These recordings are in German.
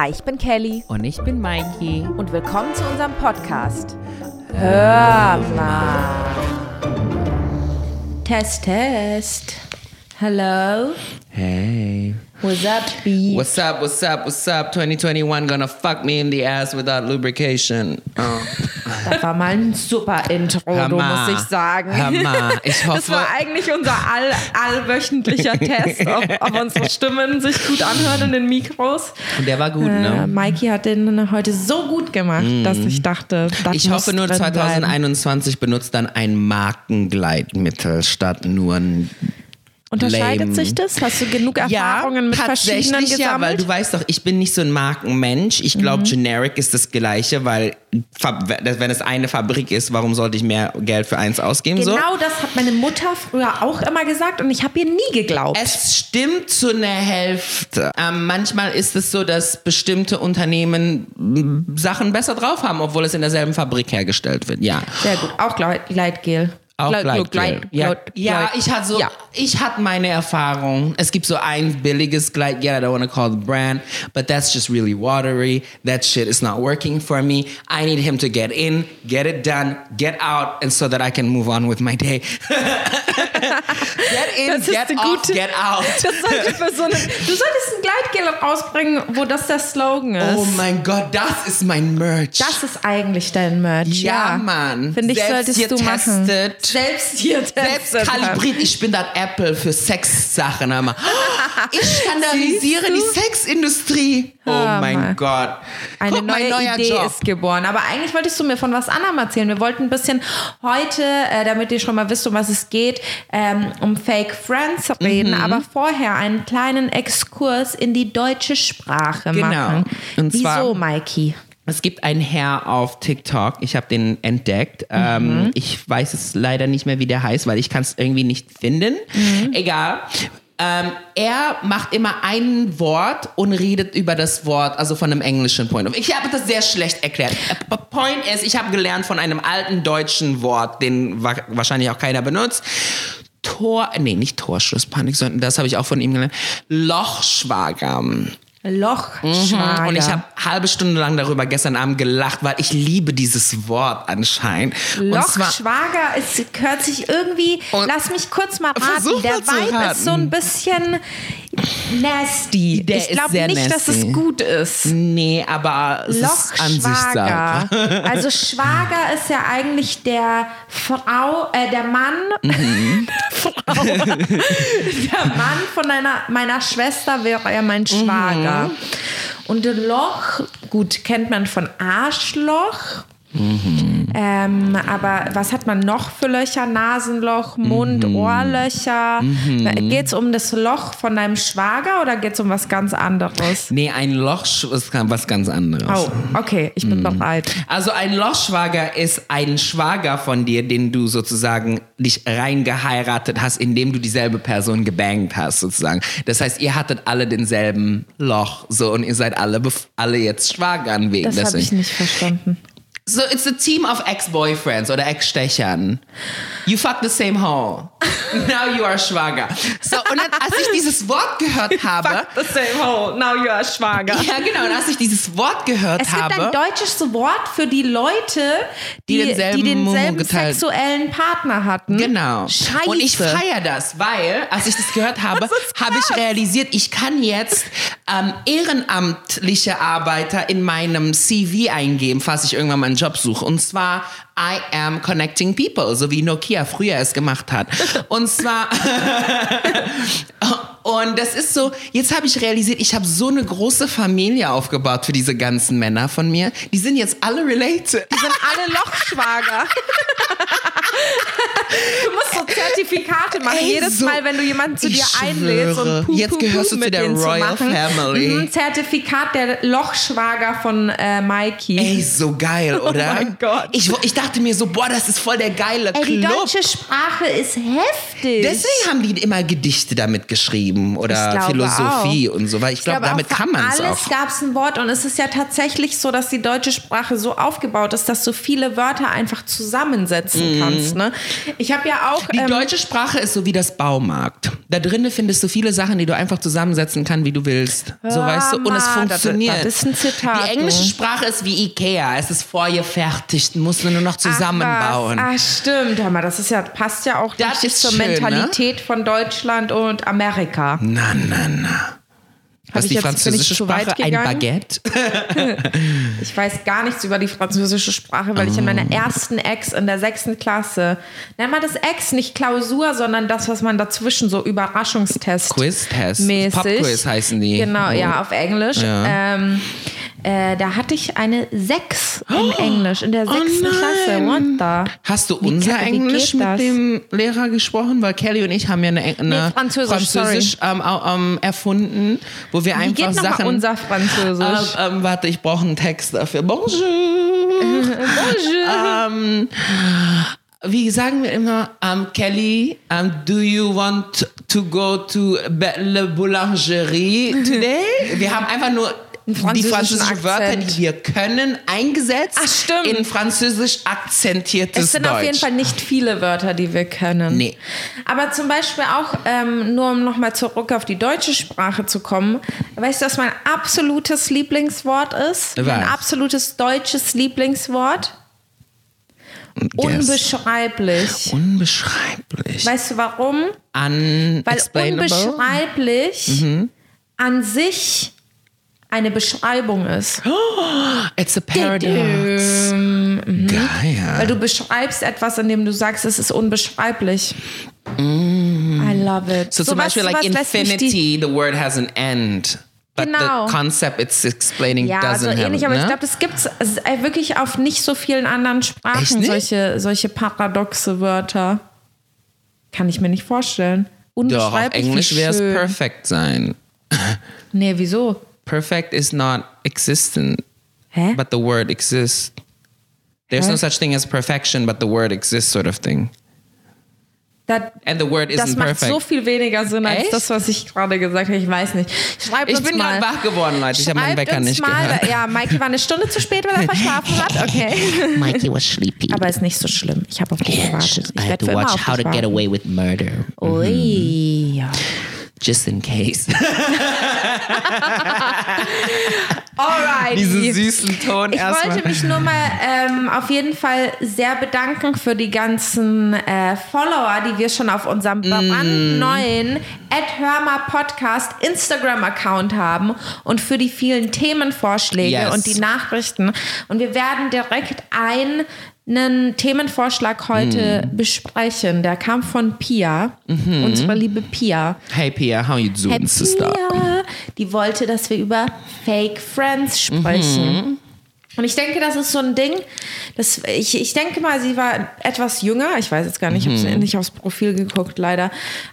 Hi, ich bin Kelly Und ich bin Mikey. und willkommen zu unserem Podcast. Hör mal. Test, Test. Hello. Hey. What's up, B? What's up, what's up, what's up? 2021 gonna fuck me in the ass without lubrication. Oh. Das war mal ein super Intro, Hammer. muss ich sagen. Hammer. Ich Das hoffe- war eigentlich unser all, allwöchentlicher Test, ob, ob unsere Stimmen sich gut anhören in den Mikros. Und der war gut, Äh, ne? Mikey hat den heute so gut gemacht, dass ich dachte, das Ich hoffe nur drin bleiben. 2021 benutzt dann ein Markengleitmittel statt nur ein Unterscheidet lame. sich das? Hast du genug Erfahrungen mit verschiedenen tatsächlich ja, weil gesammelt? Mhm. du weißt doch, ich bin nicht so ein Markenmensch. Ich glaube, Generic ist das Gleiche, weil wenn es eine Fabrik ist, warum sollte ich mehr Geld für eins ausgeben? So? Genau das hat meine Mutter früher auch immer gesagt und ich habe ihr nie geglaubt. Es stimmt zu einer Hälfte. Ähm, manchmal ist es so, dass bestimmte Unternehmen Sachen besser drauf haben, obwohl es in derselben Fabrik hergestellt wird. Ja. Sehr gut. Auch Gleit- Gleitgel. Auch Gleit-. Gleit- ja, ja, ich hatte so, Ja. ich hatte meine Erfahrung. Es gibt so ein billiges Gleitgel, I don't want to call the brand, but that's just really watery. That shit is not working for me. I need him to get in, get it done, get out, and so that I can move on with my day. get in, get off, gute- get out. Das sollte für so eine, du solltest ein Gleitgel rausbringen, wo das der Slogan ist. Oh mein Gott, das ist mein Merch. das ist eigentlich dein Merch. ja, Ja, Mann. Finde ich, Selbst solltest du machen. Selbst hier Selbst kalibriert. Ich bin das Apple für Sexsachen. Hör mal. Ich standardisiere Siehst die du? Sexindustrie. Oh Hör mein mal. Gott. Eine Guck, neue Idee Job. ist geboren. Aber eigentlich wolltest du mir von was anderem erzählen. Wir wollten ein bisschen heute, äh, damit ihr schon mal wisst, um was es geht, ähm, um Fake Friends reden. Mhm. Aber vorher einen kleinen Exkurs in die deutsche Sprache Genau. machen. Und Wieso, Mikey? Es gibt einen Herr auf TikTok, ich habe den entdeckt. Ähm, ich weiß es leider nicht mehr, wie der heißt, weil ich kann es irgendwie nicht finden. Egal. Ähm, er macht immer ein Wort und redet über das Wort, also von einem englischen Point. of- Ich habe das sehr schlecht erklärt. Äh, Point ist, ich habe gelernt von einem alten deutschen Wort, den wa wahrscheinlich auch keiner benutzt. Tor, nee, nicht Torschlusspanik, sondern das habe ich auch von ihm gelernt. Lochschwager. Lochschwager. Mhm. Und ich habe halbe Stunde lang darüber gestern Abend gelacht, weil ich liebe dieses Wort anscheinend. Lochschwager, es hört sich irgendwie, lass mich kurz mal raten, der Vibe raten. ist so ein bisschen nasty. Der ich glaube nicht, dass es nasty. gut ist. nee, aber es ist Ansichtssache. Lochschwager. Also Schwager ist ja eigentlich der Frau, äh, der Mann, Mhm. Frau, der Mann von einer, meiner Schwester wäre ja mein Schwager. Und Loch, gut, kennt man von Arschloch. Ähm, aber was hat man noch für Löcher? Nasenloch, Mund, Ohrlöcher. Geht es um das Loch von deinem Schwager oder geht es um was ganz anderes? Nee, ein Loch ist was ganz anderes. Oh, okay, ich bin bereit. Also ein Lochschwager ist ein Schwager von dir, den du sozusagen dich reingeheiratet hast, indem du dieselbe Person gebangt hast, sozusagen. Das heißt, ihr hattet alle denselben Loch, so und ihr seid alle, alle jetzt Schwagern wegen Das habe ich nicht verstanden. So, it's a team of ex-boyfriends oder ex-Stechern. You fuck the same hole. Now you are schwager. So, und dann, als ich dieses Wort gehört habe, the same hole, now you are schwanger. ja genau, und als ich dieses Wort gehört Es gibt habe, ein deutsches Wort für die Leute, die, Die die denselben denselben, Mumu geteilt- sexuellen Partner hatten. Genau. Scheiße. Und ich feiere das, weil, als ich das gehört habe, habe ich realisiert, ich kann jetzt ähm, ehrenamtliche Arbeiter in meinem CV eingeben, falls ich irgendwann mal einen Job suche. Und zwar I am connecting people, so wie Nokia früher es gemacht hat. Und zwar und das ist so, jetzt habe ich realisiert, ich habe so eine große Familie aufgebaut für diese ganzen Männer von mir. Die sind jetzt alle related. Die sind alle Lochschwager. du musst so Zertifikate machen. Ey, Jedes so- Mal, wenn du jemanden zu dir einlädst und Puh, Jetzt Puh, gehörst Puh du zu der Royal zu. Family. Mhm, Zertifikat der Lochschwager von äh, Mikey. Ey, so geil, oder? Oh mein Gott. Ich, ich dachte mir so, boah, das ist voll der geile Ey, die Club. deutsche Sprache ist heftig. Deswegen haben die immer Gedichte damit geschrieben. Geschrieben oder Philosophie und so, weil ich, glaube, glaube, damit auch kann man es alles auch. gab es ein Wort und es ist ja tatsächlich so, dass die deutsche Sprache so aufgebaut ist, dass du viele Wörter einfach zusammensetzen kannst. Ne? Ich habe ja auch. Mhm. Die ähm, deutsche Sprache ist so wie das Baumarkt. Da drinnen findest du viele Sachen, die du einfach zusammensetzen kannst, wie du willst. So Hör weißt du, und es mal, das- funktioniert. das ist ein Zitat, Die englische du. Sprache ist wie Ikea. Es ist vorgefertigt, musst du nur noch Ach, zusammenbauen. was. Ah, stimmt. Hör mal, das ist ja, passt ja auch Das richtig ist zur schön, ne? Mentalität von Deutschland und Amerika. Na, na, na. Was ich die französische Sprache? Ein? Baguette? Ich weiß gar nichts über die französische Sprache, weil ich in Oh. meiner ersten Ex in der sechsten Klasse, nennt man das Ex, nicht Klausur, sondern das, was man dazwischen so Überraschungstest Quiz-Test. Pop-Quiz heißen die. Genau, Oh. ja, auf Englisch. Ja. Ähm, äh, da hatte ich eine 6 in Englisch, in der sechsten Oh. Klasse. What the? Hast du unser wie Englisch mit das? dem Lehrer gesprochen? Weil Kelly und ich haben ja eine, eine Nee, Französisch, Französisch ähm, ähm, erfunden, wo wir Wie einfach geht Sachen. unser Französisch? Ähm, ähm, warte, ich brauche einen Text dafür. Bonjour. Bonjour. ähm, wie sagen wir immer, ähm, Kelly, ähm, do you want to go to Le Boulangerie today? Wir haben einfach nur die französischen Wörter, die wir können, eingesetzt Ach, stimmt. in französisch akzentiertes Es sind Deutsch. auf jeden Fall nicht viele Wörter, die wir können. Nee. Aber zum Beispiel auch, ähm, nur um nochmal zurück auf die deutsche Sprache zu kommen, weißt du, was mein absolutes Lieblingswort ist? Was? Mein absolutes deutsches Lieblingswort? Unbeschreiblich. Unbeschreiblich. Weißt du warum? Weil unbeschreiblich Mhm. an sich eine Beschreibung ist. It's a paradox. Ähm, Geil. Weil du beschreibst etwas, indem du sagst, es ist unbeschreiblich. I love it. Mm. So, zum Beispiel like infinity, the word has an end. But Genau. the concept it's explaining Ja, doesn't so have ähnlich, it, aber ne? ich glaube, das gibt es wirklich auf nicht so vielen anderen Sprachen, solche, solche paradoxe Wörter. Kann ich mir nicht vorstellen. Doch, auf Englisch wäre es schön. perfect sein. Nee, wieso? Perfect is not existent, Hä? but the word exists. There's Hä? no such thing as perfection, but the word exists, sort of thing. Da, And the word das isn't macht perfect. so viel weniger Sinn als Echt? das, was ich gerade gesagt habe. Ich weiß nicht. Schreibt ich uns bin mal. gerade wach geworden, Leute. Ich habe meinen Wecker nicht mal, gehört. Ja, Mikey war eine Stunde zu spät, weil er verschlafen hat. Okay. Mikey was sleepy. Aber ist nicht so schlimm. Ich habe auf dich gewartet. Ich I had werde to für immer watch auf How dich to Get warten. Away with Murder. Ui, ja. Just in case. Alright. Diesen süßen Ton Ich erstmal. wollte mich nur mal ähm, auf jeden Fall sehr bedanken für die ganzen äh, Follower, die wir schon auf unserem Mm. brandneuen Ed Hörmer Podcast Instagram-Account haben und für die vielen Themenvorschläge Yes. und die Nachrichten. Und wir werden direkt einen Themenvorschlag heute Mm. besprechen. Der kam von Pia, Mhm. unsere liebe Pia. Hey Pia, how you doing, Hey, sister? Pia, die wollte, dass wir über Fake Friends sprechen. Und ich denke, das ist so ein Ding, das, ich, ich denke mal, sie war etwas jünger. Ich weiß jetzt gar nicht, ich habe nicht aufs Profil geguckt, leider.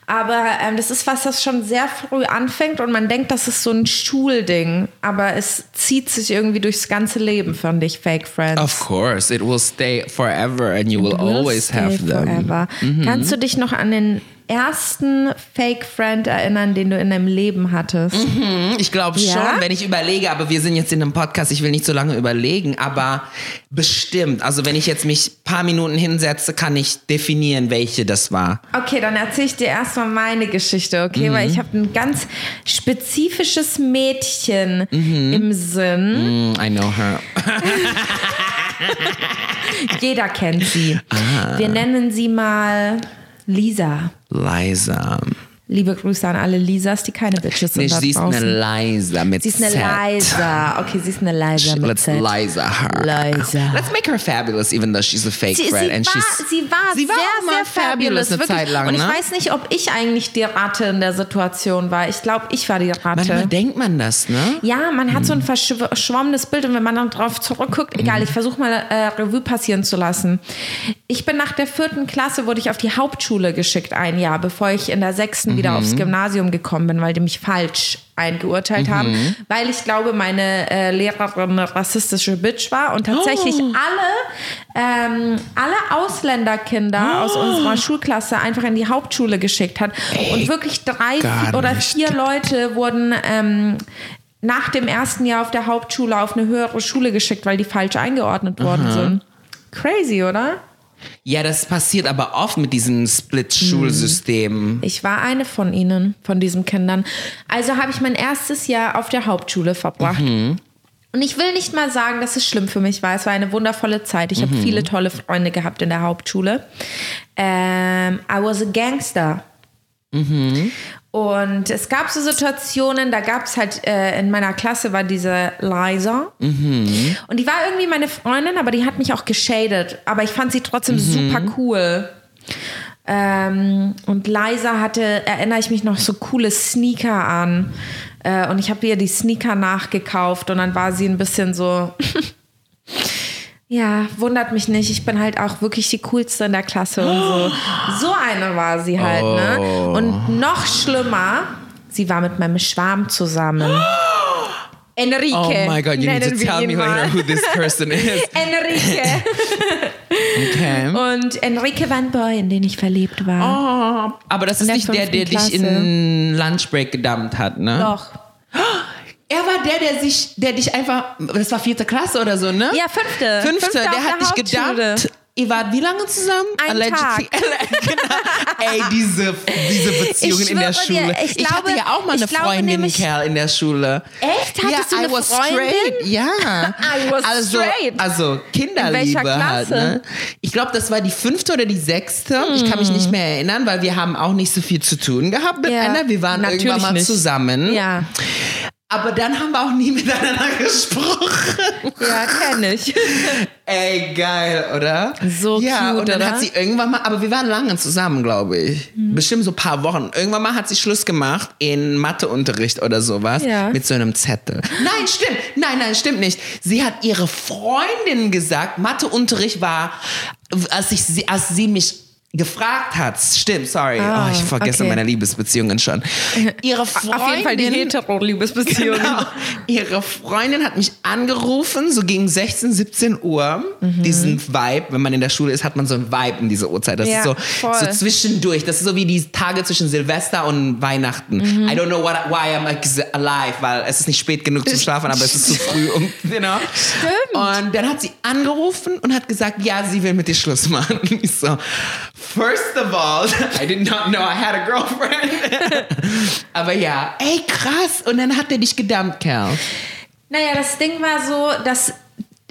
Aber ähm, das ist was, das schon sehr früh anfängt und man denkt, das ist so ein Schulding. Aber es zieht sich irgendwie durchs ganze Leben, fand ich, Fake Friends. Of course, it will stay forever and you will, Will always have them. forever. Kannst du dich noch an den ersten Fake Friend erinnern, den du in deinem Leben hattest? Ich glaube Ja? schon, wenn ich überlege, aber wir sind jetzt in einem Podcast, ich will nicht so lange überlegen, aber bestimmt. Also wenn ich jetzt mich ein paar Minuten hinsetze, kann ich definieren, welche das war. Okay, dann erzähle ich dir erstmal meine Geschichte, okay? Weil ich habe ein ganz spezifisches Mädchen im Sinn. Mm, I know her. Jeder kennt sie. Ah. Wir nennen sie mal Lisa. Liza. Liebe Grüße an alle Lisas, die keine Bitches sind Nee, da sie ist draußen. eine Liza mit sie ist eine Z. Liza. Okay, sie ist eine Liza mit Let's Z. Liza her. Liza. Let's make her fabulous, even though she's a fake Sie, friend. war, and she's, sie war sie war sehr, sehr fabulous eine wirklich. Zeit lang, Und ich ne? weiß nicht, ob ich eigentlich die Ratte in der Situation war. Ich glaube, ich war die Ratte. Manchmal denkt man das, ne? Ja, man hat so ein verschwommenes Bild und wenn man dann drauf zurückguckt, egal, ich versuche mal äh, Revue passieren zu lassen. Ich bin nach der vierten Klasse, wurde ich auf die Hauptschule geschickt, ein Jahr, bevor ich in der sechsten dann wieder aufs Gymnasium gekommen bin, weil die mich falsch eingeurteilt haben, weil ich glaube, meine äh, Lehrerin eine rassistische Bitch war und tatsächlich alle, ähm, alle Ausländerkinder aus unserer Schulklasse einfach in die Hauptschule geschickt hat. und wirklich drei oder vier Leute wurden ähm, nach dem ersten Jahr auf der Hauptschule auf eine höhere Schule geschickt, weil die falsch eingeordnet worden sind. Crazy, oder? Ja, das passiert aber oft mit diesem Split-Schulsystem. Ich war eine von ihnen, von diesen Kindern. Also habe ich mein erstes Jahr auf der Hauptschule verbracht. Und ich will nicht mal sagen, dass es schlimm für mich war. Es war eine wundervolle Zeit. Ich habe viele tolle Freunde gehabt in der Hauptschule. Ähm, I was a gangster. Und es gab so Situationen, da gab es halt, äh, in meiner Klasse war diese Liza. Und die war irgendwie meine Freundin, aber die hat mich auch geschadet. Aber ich fand sie trotzdem super cool. Ähm, und Liza hatte, erinnere ich mich noch, so coole Sneaker an. Äh, und ich habe ihr die Sneaker nachgekauft und dann war sie ein bisschen so. Ja, wundert mich nicht. Ich bin halt auch wirklich die coolste in der Klasse und so. So eine war sie halt, ne? Und noch schlimmer, sie war mit meinem Schwarm zusammen. Enrique. Oh my God, you need to tell me later who this person is. Enrique. Okay. Und Enrique war ein Boy, in den ich verliebt war. Oh, aber das ist der nicht der, der dich in Lunchbreak gedumpt hat, ne? Doch. Er war der, der sich, der dich einfach, das war vierte Klasse oder so, ne? Ja, fünfte. Fünfte, Fünfte der hat dich gedumpt. Ihr wart wie lange zusammen? Ein Tag. genau. Ey, diese, diese Beziehungen Ich in der schwöre dir, Schule. ich glaube- hatte ja auch mal eine ich glaube Freundin, nämlich- Kerl, in der Schule. Echt? Hattest ja, du I eine was Freundin? straight. Ja. I was also, straight. Also Kinderliebe halt. Ne? Ich glaube, das war die fünfte oder die sechste. Ich kann mich nicht mehr erinnern, weil wir haben auch nicht so viel zu tun gehabt miteinander. Wir waren Natürlich irgendwann mal nicht. zusammen. Ja, Aber dann haben wir auch nie miteinander gesprochen. ja, kenne ich. Ey, geil, oder? So ja, cute, und dann oder? hat sie irgendwann mal, aber wir waren lange zusammen, glaube ich. Mhm. Bestimmt so ein paar Wochen. Irgendwann mal hat sie Schluss gemacht in Matheunterricht oder sowas Ja. mit so einem Zettel. Nein, stimmt. Nein, nein, stimmt nicht. Sie hat ihre Freundin gesagt, Matheunterricht war, als, ich als sie mich gefragt hat, stimmt, sorry, Ah, oh, ich vergesse okay. meine Liebesbeziehungen schon. Ihre Freundin, Auf jeden Fall die Hetero-Liebesbeziehung. Genau. Ihre Freundin hat mich angerufen, so gegen 16, 17 Uhr. Diesen Vibe, wenn man in der Schule ist, hat man so einen Vibe in dieser Uhrzeit. Das Ja, ist so, voll. so zwischendurch. Das ist so wie die Tage zwischen Silvester und Weihnachten. I don't know what, why I'm alive, weil es ist nicht spät genug zum Schlafen, aber es ist zu früh. Um, you know? Stimmt. Und dann hat sie angerufen und hat gesagt, ja, sie will mit dir Schluss machen. Und ich so, first of all, I did not know I had a girlfriend. aber ja, ey, krass. Und dann hat er dich gedumpt, Kerl. Naja, das Ding war so, dass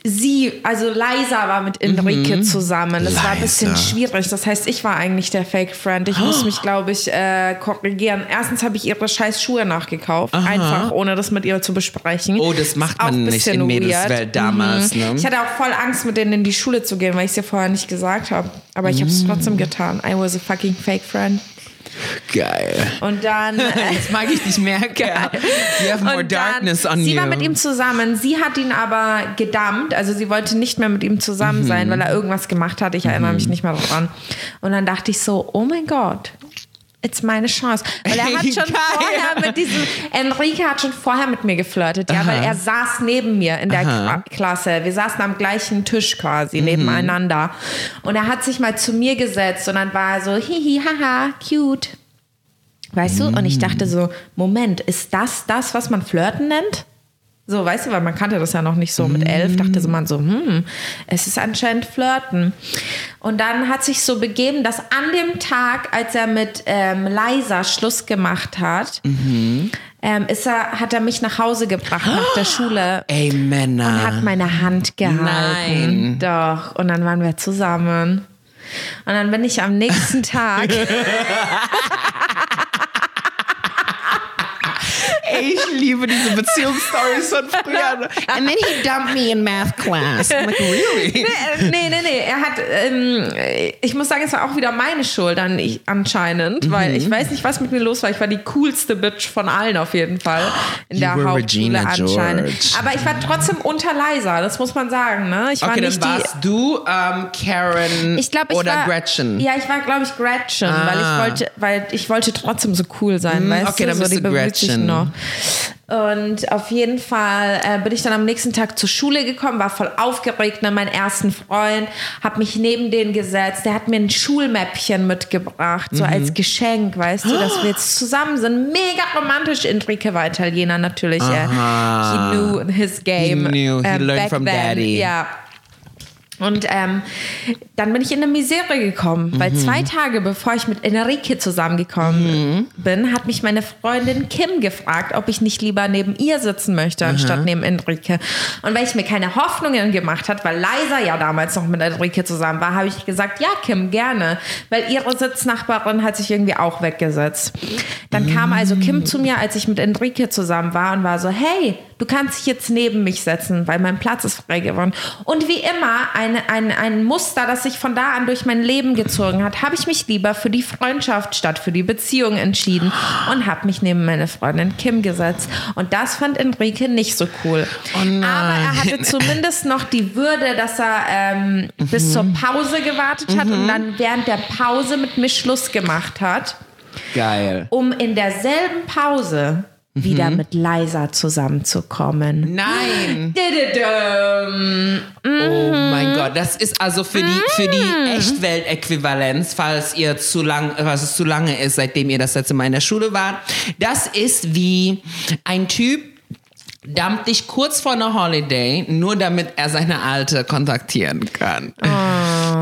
sie, also Liza war mit Enrique zusammen. Das war ein bisschen Liza. schwierig. Das heißt, ich war eigentlich der Fake-Friend. Ich muss mich, glaube ich, äh, korrigieren. Erstens habe ich ihre scheiß Schuhe nachgekauft. Einfach, ohne das mit ihr zu besprechen. Oh, das macht auch man ein nicht bisschen in Mädelswelt. Mhm. damals, ne? Ich hatte auch voll Angst, mit denen in die Schule zu gehen, weil ich es ihr vorher nicht gesagt habe. Aber ich habe es trotzdem getan. I was a fucking Fake-Friend. Geil. Und dann... Jetzt mag ich dich mehr, Kerl. You have more darkness on sie you. war mit ihm zusammen. Sie hat ihn aber gedumpt. Also sie wollte nicht mehr mit ihm zusammen Mhm. sein, weil er irgendwas gemacht hat. Ich erinnere mich nicht mehr daran. Und dann dachte ich so, oh mein Gott. It's meine Chance. Weil er hat schon vorher mit diesem, Enrique hat schon vorher mit mir geflirtet, ja, weil er saß neben mir in der Aha. Mhm. Kla- Klasse. Wir saßen am gleichen Tisch quasi, nebeneinander. Und er hat sich mal zu mir gesetzt und dann war er so, hihi, haha, cute. Weißt du? Und ich dachte so, Moment, ist das das, was man Flirten nennt? So, weißt du, weil man kannte das ja noch nicht so mit elf, dachte so man so, hm, es ist anscheinend Flirten. Und dann hat sich so begeben, dass an dem Tag, als er mit ähm, Liza Schluss gemacht hat, ähm, ist er, hat er mich nach Hause gebracht nach der Schule Ey, Männer. und hat meine Hand gehalten. Nein. Doch. Und dann waren wir zusammen. Und dann bin ich am nächsten Tag. Ey, ich liebe diese Beziehungsstories von früher. And then he dumped me in math class. I'm like, really? Nee, nee, nee, nee. Er hat, ähm, ich muss sagen, es war auch wieder meine Schuld an, ich, anscheinend, weil Mhm. ich weiß nicht, was mit mir los war. Ich war die coolste Bitch von allen auf jeden Fall in You der Hauptschule anscheinend. Aber ich war trotzdem unter Leiser, das muss man sagen. Ne? Ich war Okay, dann nicht die. warst du ähm, Karen Ich glaube, ich oder war, Gretchen. Ja, ich war, glaube ich, Gretchen, weil ich Ah. wollte, weil ich wollte trotzdem so cool sein, weißt okay, du? dann so, bist die du Gretchen. noch. Und auf jeden Fall äh, bin ich dann am nächsten Tag zur Schule gekommen, war voll aufgeregt, ne, meinen ersten Freund, habe mich neben den gesetzt, der hat mir ein Schulmäppchen mitgebracht, so Mhm. als Geschenk, weißt du, dass wir jetzt zusammen sind. Mega romantisch. Enrique war Italiener natürlich. Äh, he knew his game. He knew, he äh, learned from then. daddy. Ja. Und ähm, dann bin ich in eine Misere gekommen, weil Mhm. zwei Tage bevor ich mit Enrique zusammengekommen bin, hat mich meine Freundin Kim gefragt, ob ich nicht lieber neben ihr sitzen möchte, anstatt neben Enrique. Und weil ich mir keine Hoffnungen gemacht hat, weil Liza ja damals noch mit Enrique zusammen war, habe ich gesagt, ja Kim, gerne, weil ihre Sitznachbarin hat sich irgendwie auch weggesetzt. Dann kam also Kim zu mir, als ich mit Enrique zusammen war und war so, hey, du kannst dich jetzt neben mich setzen, weil mein Platz ist frei geworden. Und wie immer, eine, ein, ein Muster, das sich von da an durch mein Leben gezogen hat, habe ich mich lieber für die Freundschaft statt für die Beziehung entschieden und habe mich neben meine Freundin Kim gesetzt. Und das fand Enrique nicht so cool. Aber er hatte zumindest noch die Würde, dass er ähm, bis zur Pause gewartet hat und dann während der Pause mit mir Schluss gemacht hat Geil. um in derselben Pause wieder Mhm. mit Liza zusammenzukommen. Nein. Oh mein Gott, das ist also für die, für die Echtwelt-Äquivalenz, falls ihr zu lang, was es zu lange ist, seitdem ihr das letzte Mal in der Schule wart. Das ist wie ein Typ, dumpt dich kurz vor einer Holiday, nur damit er seine Alte kontaktieren kann.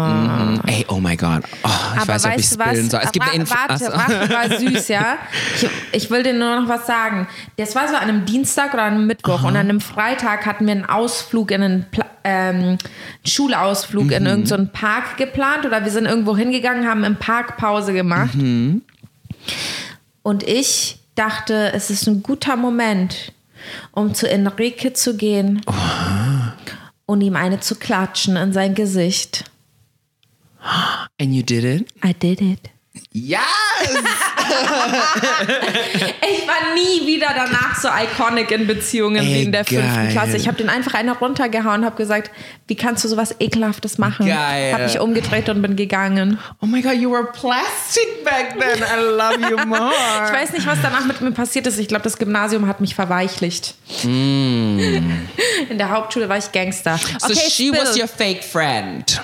Mhm. Ey, oh mein Gott. Oh, ich Aber weiß nicht, ob ich spillen soll. Es gibt eine Info. warte, so. warte, war süß, ja. Ich, ich will dir nur noch was sagen. Das war so an einem Dienstag oder einem Mittwoch und an einem Freitag hatten wir einen Ausflug in einen Pla ähm, Schulausflug Mhm. in irgendeinen Park geplant oder wir sind irgendwo hingegangen, haben im Park Pause gemacht. Mhm. Und ich dachte, es ist ein guter Moment, um zu Enrique zu gehen und ihm eine zu klatschen in sein Gesicht. And you did it? I did it. Yes! Ich war nie wieder danach so iconic in Beziehungen wie Ey, in der fünften geil. Klasse. Ich habe den einfach eine runtergehauen und habe gesagt, wie kannst du sowas ekelhaftes machen? Geil. Habe mich umgedreht und bin gegangen. Oh my God, you were plastic back then. I love you more. Ich weiß nicht, was danach mit mir passiert ist. Ich glaube, das Gymnasium hat mich verweichlicht. In der Hauptschule war ich Gangster. Mm. So okay, she Spill. was your fake friend.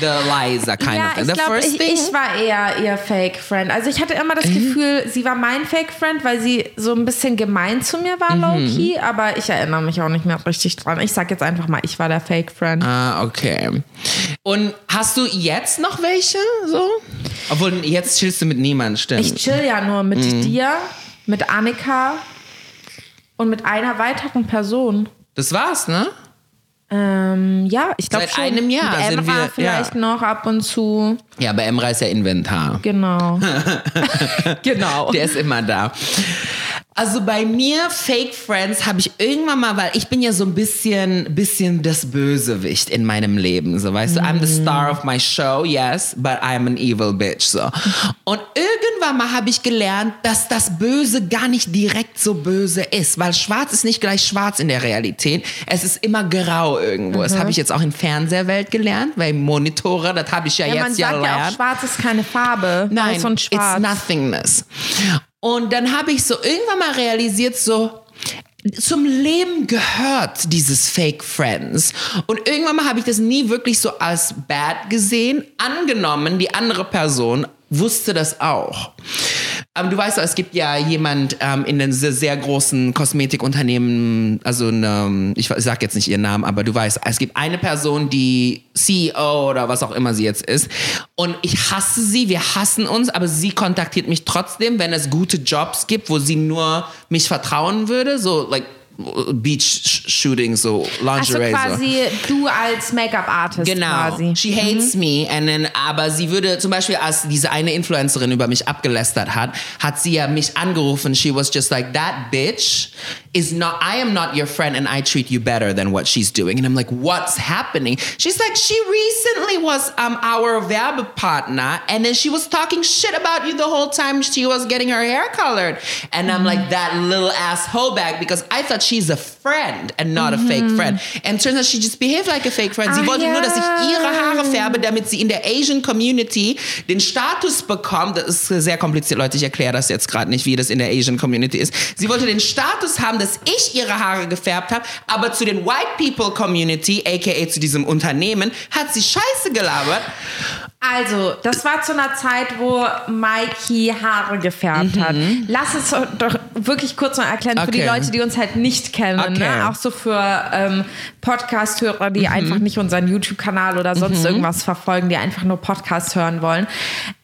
The Liza kind ja, of thing. ich The glaube, first ich, thing. ich war eher ihr Fake Friend. Also ich hatte immer das Gefühl, sie war mein Fake Friend, weil sie so ein bisschen gemein zu mir war, Mhm. low-key. Aber ich erinnere mich auch nicht mehr richtig dran. Ich sag jetzt einfach mal, ich war der Fake Friend. ah, okay. Und hast du jetzt noch welche? So? Obwohl, jetzt chillst du mit niemandem, stimmt. Ich chill ja nur mit Mhm. dir, mit Annika und mit einer weiteren Person. das war's, ne? Ähm, ja, ich glaube Seit schon. einem Jahr mit sind Emra wir- vielleicht ja. noch ab und zu. Ja, bei Emra ist ja Inventar. Genau. genau. Der ist immer da. Also bei mir, Fake Friends, habe ich irgendwann mal, weil ich bin ja so ein bisschen, bisschen das Bösewicht in meinem Leben. So, weißt du, I'm the star of my show, yes, but I'm an evil bitch. So. Und irgendwann mal habe ich gelernt, dass das Böse gar nicht direkt so böse ist, weil schwarz ist nicht gleich schwarz in der Realität. Es ist immer grau irgendwo. Das habe ich jetzt auch in Fernsehwelt gelernt, weil Monitore, das habe ich ja, ja, man jetzt ja sagt ja auch, gelernt. schwarz ist keine Farbe. Nein, Weiß und schwarz. it's nothingness. Und dann habe ich so irgendwann mal realisiert, so zum Leben gehört dieses Fake Friends. Und irgendwann mal habe ich das nie wirklich so als bad gesehen. Angenommen, die andere Person wusste das auch. Aber du weißt es gibt ja jemand ähm, in einem sehr, sehr großen Kosmetikunternehmen, also eine, ich sag jetzt nicht ihren Namen, aber du weißt, es gibt eine Person, die CEO oder was auch immer sie jetzt ist. Und ich hasse sie, wir hassen uns, aber sie kontaktiert mich trotzdem, wenn es gute Jobs gibt, wo sie nur mich vertrauen würde, so like Beach-Shootings, so Also Lingerie. so. quasi du als Make-up-Artist Genau. quasi. She hates me. And then, aber sie würde zum Beispiel, als diese eine Influencerin über mich abgelästert hat, hat sie ja mich angerufen. She was just like, that bitch is not, I am not your friend and I treat you better than what she's doing. And I'm like, what's happening? She's like, she recently was um, our Werbepartner and then she was talking shit about you the whole time she was getting her hair colored. And I'm like, that little asshole bag because I thought she's a friend and not a fake friend. And turns out she just behaved like a fake friend. Sie Ah, wollte nur, dass ich ihre Haare färbe, damit sie in der Asian Community den Status bekommt. Das ist sehr kompliziert, Leute. Ich erkläre das jetzt gerade nicht, wie das in der Asian Community ist. Sie wollte den Status haben, dass ich ihre Haare gefärbt habe, aber zu den White People Community, aka zu diesem Unternehmen, hat sie Scheiße gelabert. Also, das war zu einer Zeit, wo Mikey Haare gefärbt hat. Lass es doch wirklich kurz mal erklären für die Mhm. Okay. Leute, die uns halt nicht kennen. Okay. Mhm. Ne? Auch so für ähm, Podcast-Hörer, die einfach nicht unseren YouTube-Kanal oder sonst irgendwas verfolgen, die einfach nur Podcast hören wollen.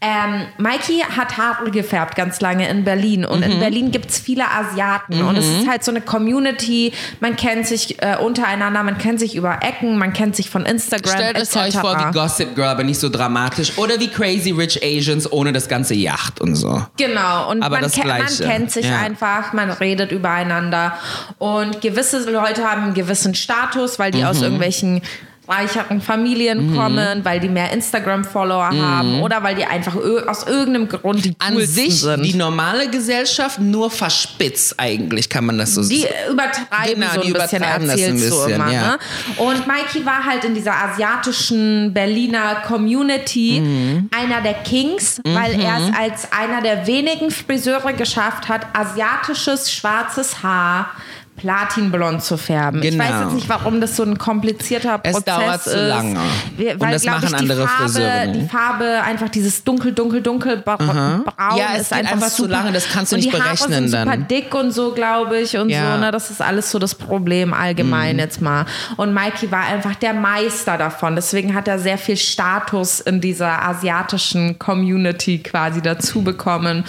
Ähm, Mikey hat Haare gefärbt ganz lange in Berlin. Und Mhm. in Berlin gibt es viele Asiaten. Und es ist halt so eine Community. Man kennt sich äh, untereinander, man kennt sich über Ecken, man kennt sich von Instagram. Stellt es euch vor wie Gossip Girl, aber nicht so dramatisch. Oder wie Crazy Rich Asians ohne das ganze Yacht und so. Genau, und Aber man, ke man kennt sich Ja. einfach, man redet übereinander. Und gewisse Leute haben einen gewissen Status, weil die aus Mhm. irgendwelchen reicheren Familien kommen, weil die mehr Instagram-Follower haben oder weil die einfach aus irgendeinem Grund die Mhm. An sich sind. die normale Gesellschaft nur verspitzt eigentlich, kann man das so die sagen. übertreiben Genau, so ein die bisschen, übertreiben das ein erzählst du bisschen, immer. ja. Ne? Und Mikey war halt in dieser asiatischen Berliner Community Mhm. einer der Kings, weil er es als einer der wenigen Friseure geschafft hat, asiatisches schwarzes Haar platinblond zu färben. Ich Genau. weiß jetzt nicht, warum das so ein komplizierter Es Prozess dauert zu ist. lange. Wir- Und Weil, das machen ich, die andere Farbe, Friseure nicht. Die Farbe, einfach dieses dunkel, dunkel, dunkel, bra braun Ja, ist einfach, einfach zu lange, das kannst du und nicht die Haare berechnen sind dann. super dick und so, glaube ich, und Ja. so. Ne? Das ist alles so das Problem Mhm. allgemein jetzt mal. Und Mikey war einfach der Meister davon. Deswegen hat er sehr viel Status in dieser asiatischen Community quasi dazu bekommen.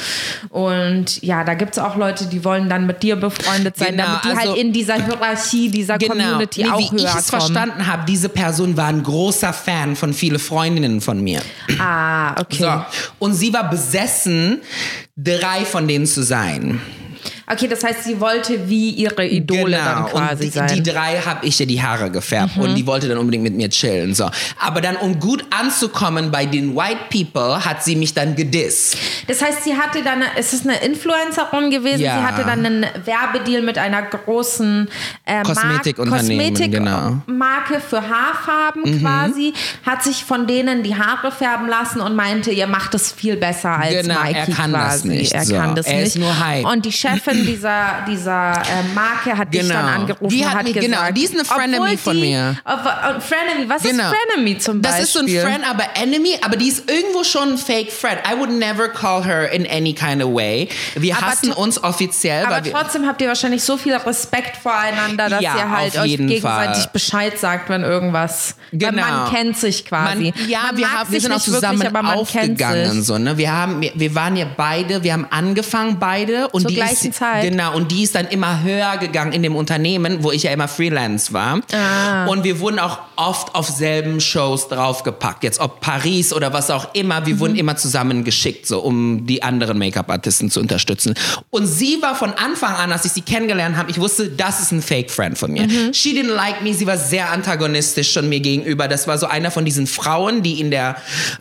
Und ja, da gibt es auch Leute, die wollen dann mit dir befreundet sein, Genau, damit die also- halt in dieser Hierarchie dieser Community Nee, auch wie höher ich es verstanden habe, diese Person war ein großer Fan von viele Freundinnen von mir. Ah, okay. So. Und sie war besessen, drei von denen zu sein. Okay, das heißt, sie wollte wie ihre Idole dann quasi Genau. und die, sein. Mhm. die drei habe ich ihr die Haare gefärbt und die wollte dann unbedingt mit mir chillen. So. Aber dann, um gut anzukommen bei den White People, hat sie mich dann gedisst. Das heißt, sie hatte dann, es ist eine Influencerin gewesen, Ja. sie hatte dann einen Werbedeal mit einer großen äh, Kosmetikunternehmen, Kosmetikmarke genau. für Haarfarben quasi, hat sich von denen die Haare färben lassen und meinte, ihr macht es viel besser als Genau, Mikey er kann das quasi. nicht, Er so. kann das Er nicht. ist nur Hype. Und die Chefin dieser, dieser äh, Marke hat dich Genau. dann angerufen Die hat hat mich- gesagt, genau, die ist eine Frenemy von mir. Auf, Frenemy, was Genau. ist Frenemy zum Das Beispiel? ist so ein Friend, aber Enemy, aber die ist irgendwo schon ein Fake Friend. I would never call her in any kind of way. Wir Aber hassen uns offiziell, Aber trotzdem habt ihr wahrscheinlich so viel Respekt voreinander, dass Ja, ihr halt euch gegenseitig Fall. Bescheid sagt, wenn irgendwas. Weil Genau. man kennt sich quasi. Man, ja, man wir, haben, wir sind auch wirklich, zusammen kennt aufgegangen. So, ne? wir, haben, wir, wir waren ja beide, wir haben angefangen beide. Und Zur die gleichen ist, Zeit. Genau, und die ist dann immer höher gegangen in dem Unternehmen, wo ich ja immer Freelance war. Ah. Und wir wurden auch oft auf selben Shows draufgepackt. Jetzt ob Paris oder was auch immer, wir Mhm. wurden immer zusammen geschickt, so um die anderen Make-up-Artisten zu unterstützen. Und sie war von Anfang an, als ich sie kennengelernt habe, ich wusste, das ist ein Fake-Friend von mir. Mhm. She didn't like me, sie war sehr antagonistisch schon mir gegenüber. Das war so einer von diesen Frauen, die in der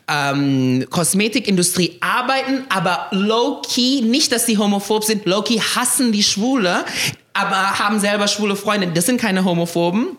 ähm, Kosmetikindustrie arbeiten, aber low-key, nicht, dass die homophob sind, low-key hassen die Schwule, aber haben selber schwule Freunde. Das sind keine Homophoben.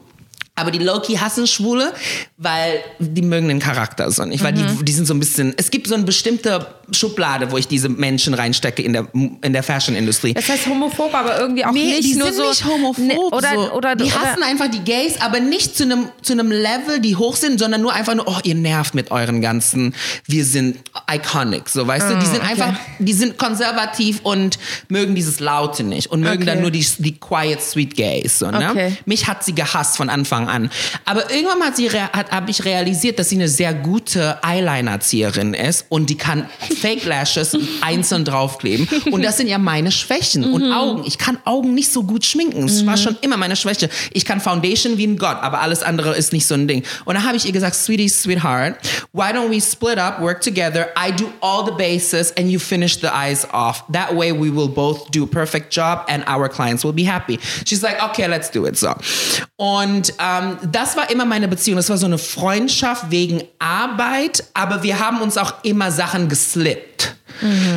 Aber die Loki hassen Schwule, weil die mögen den Charakter so nicht. Weil Mhm. die, die sind so ein bisschen. Es gibt so eine bestimmte Schublade, wo ich diese Menschen reinstecke in der, in der Fashion-Industrie. Das heißt homophob, aber irgendwie auch Nee, nicht die nur sind so. nicht homophob. Ne, oder, so. oder, die oder, hassen einfach die Gays, aber nicht zu einem zu einem Level, die hoch sind, sondern nur einfach nur, oh, ihr nervt mit euren ganzen, wir sind iconic, so weißt du. Die sind Ah, okay. einfach, die sind konservativ und mögen dieses Laute nicht und mögen Okay. dann nur die, die quiet, sweet Gays. So, ne? Okay. Mich hat sie gehasst von Anfang Anfang an. Aber irgendwann hat sie hat, habe ich realisiert, dass sie eine sehr gute Eyeliner-Erzieherin ist und die kann Fake Lashes einzeln draufkleben. Und das sind ja meine Schwächen. Und Augen. Ich kann Augen nicht so gut schminken. Das war schon immer meine Schwäche. Ich kann Foundation wie ein Gott, aber alles andere ist nicht so ein Ding. Und da habe ich ihr gesagt, Sweetie, Sweetheart, why don't we split up, work together? I do all the bases and you finish the eyes off. That way we will both do a perfect job and our clients will be happy. She's like, okay, let's do it. So. Und ähm, das war immer meine Beziehung. Das war so eine Freundschaft wegen Arbeit, aber wir haben uns auch immer Sachen geslippt.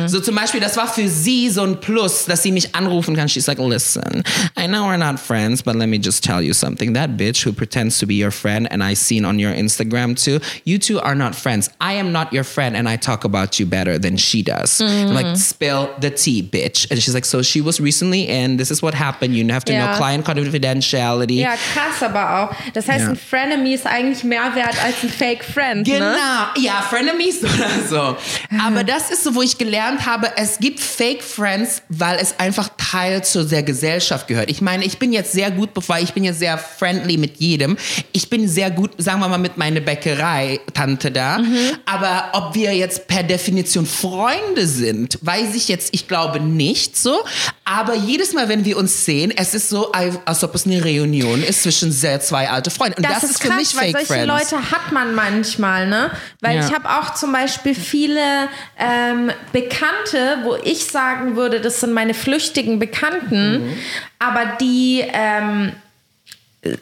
So zum Beispiel, das war für sie so ein Plus, dass sie mich anrufen kann. She's like, listen, I know we're not friends, but let me just tell you something. That bitch who pretends to be your friend and I seen on your Instagram too, you two are not friends. I am not your friend and I talk about you better than she does. I'm like, spill the tea, bitch. And she's like, so she was recently in, this is what happened. You have to Ja. know client confidentiality. Ja, krass aber auch. Das heißt, Ja. ein Frenemy ist eigentlich mehr wert als ein Fake Friend. Genau, Ne? ja, Frenemies oder so. Aber das ist so, wo ich gelernt habe, es gibt Fake Friends, weil es einfach Teil zu der Gesellschaft gehört. Ich meine, ich bin jetzt sehr gut, bevor ich bin jetzt sehr friendly mit jedem. Ich bin sehr gut, sagen wir mal, mit meiner Bäckerei-Tante da. Aber ob wir jetzt per Definition Freunde sind, weiß ich jetzt, ich glaube nicht so. Aber jedes Mal, wenn wir uns sehen, es ist so, als ob es eine Reunion ist zwischen sehr zwei alte Freunden. Und das, ist für krass, mich weil Fake solche Friends. Leute hat man manchmal, ne? Weil Ja. ich habe auch zum Beispiel viele ähm, Bekannte, wo ich sagen würde, das sind meine flüchtigen Bekannten, Mhm. aber die ähm,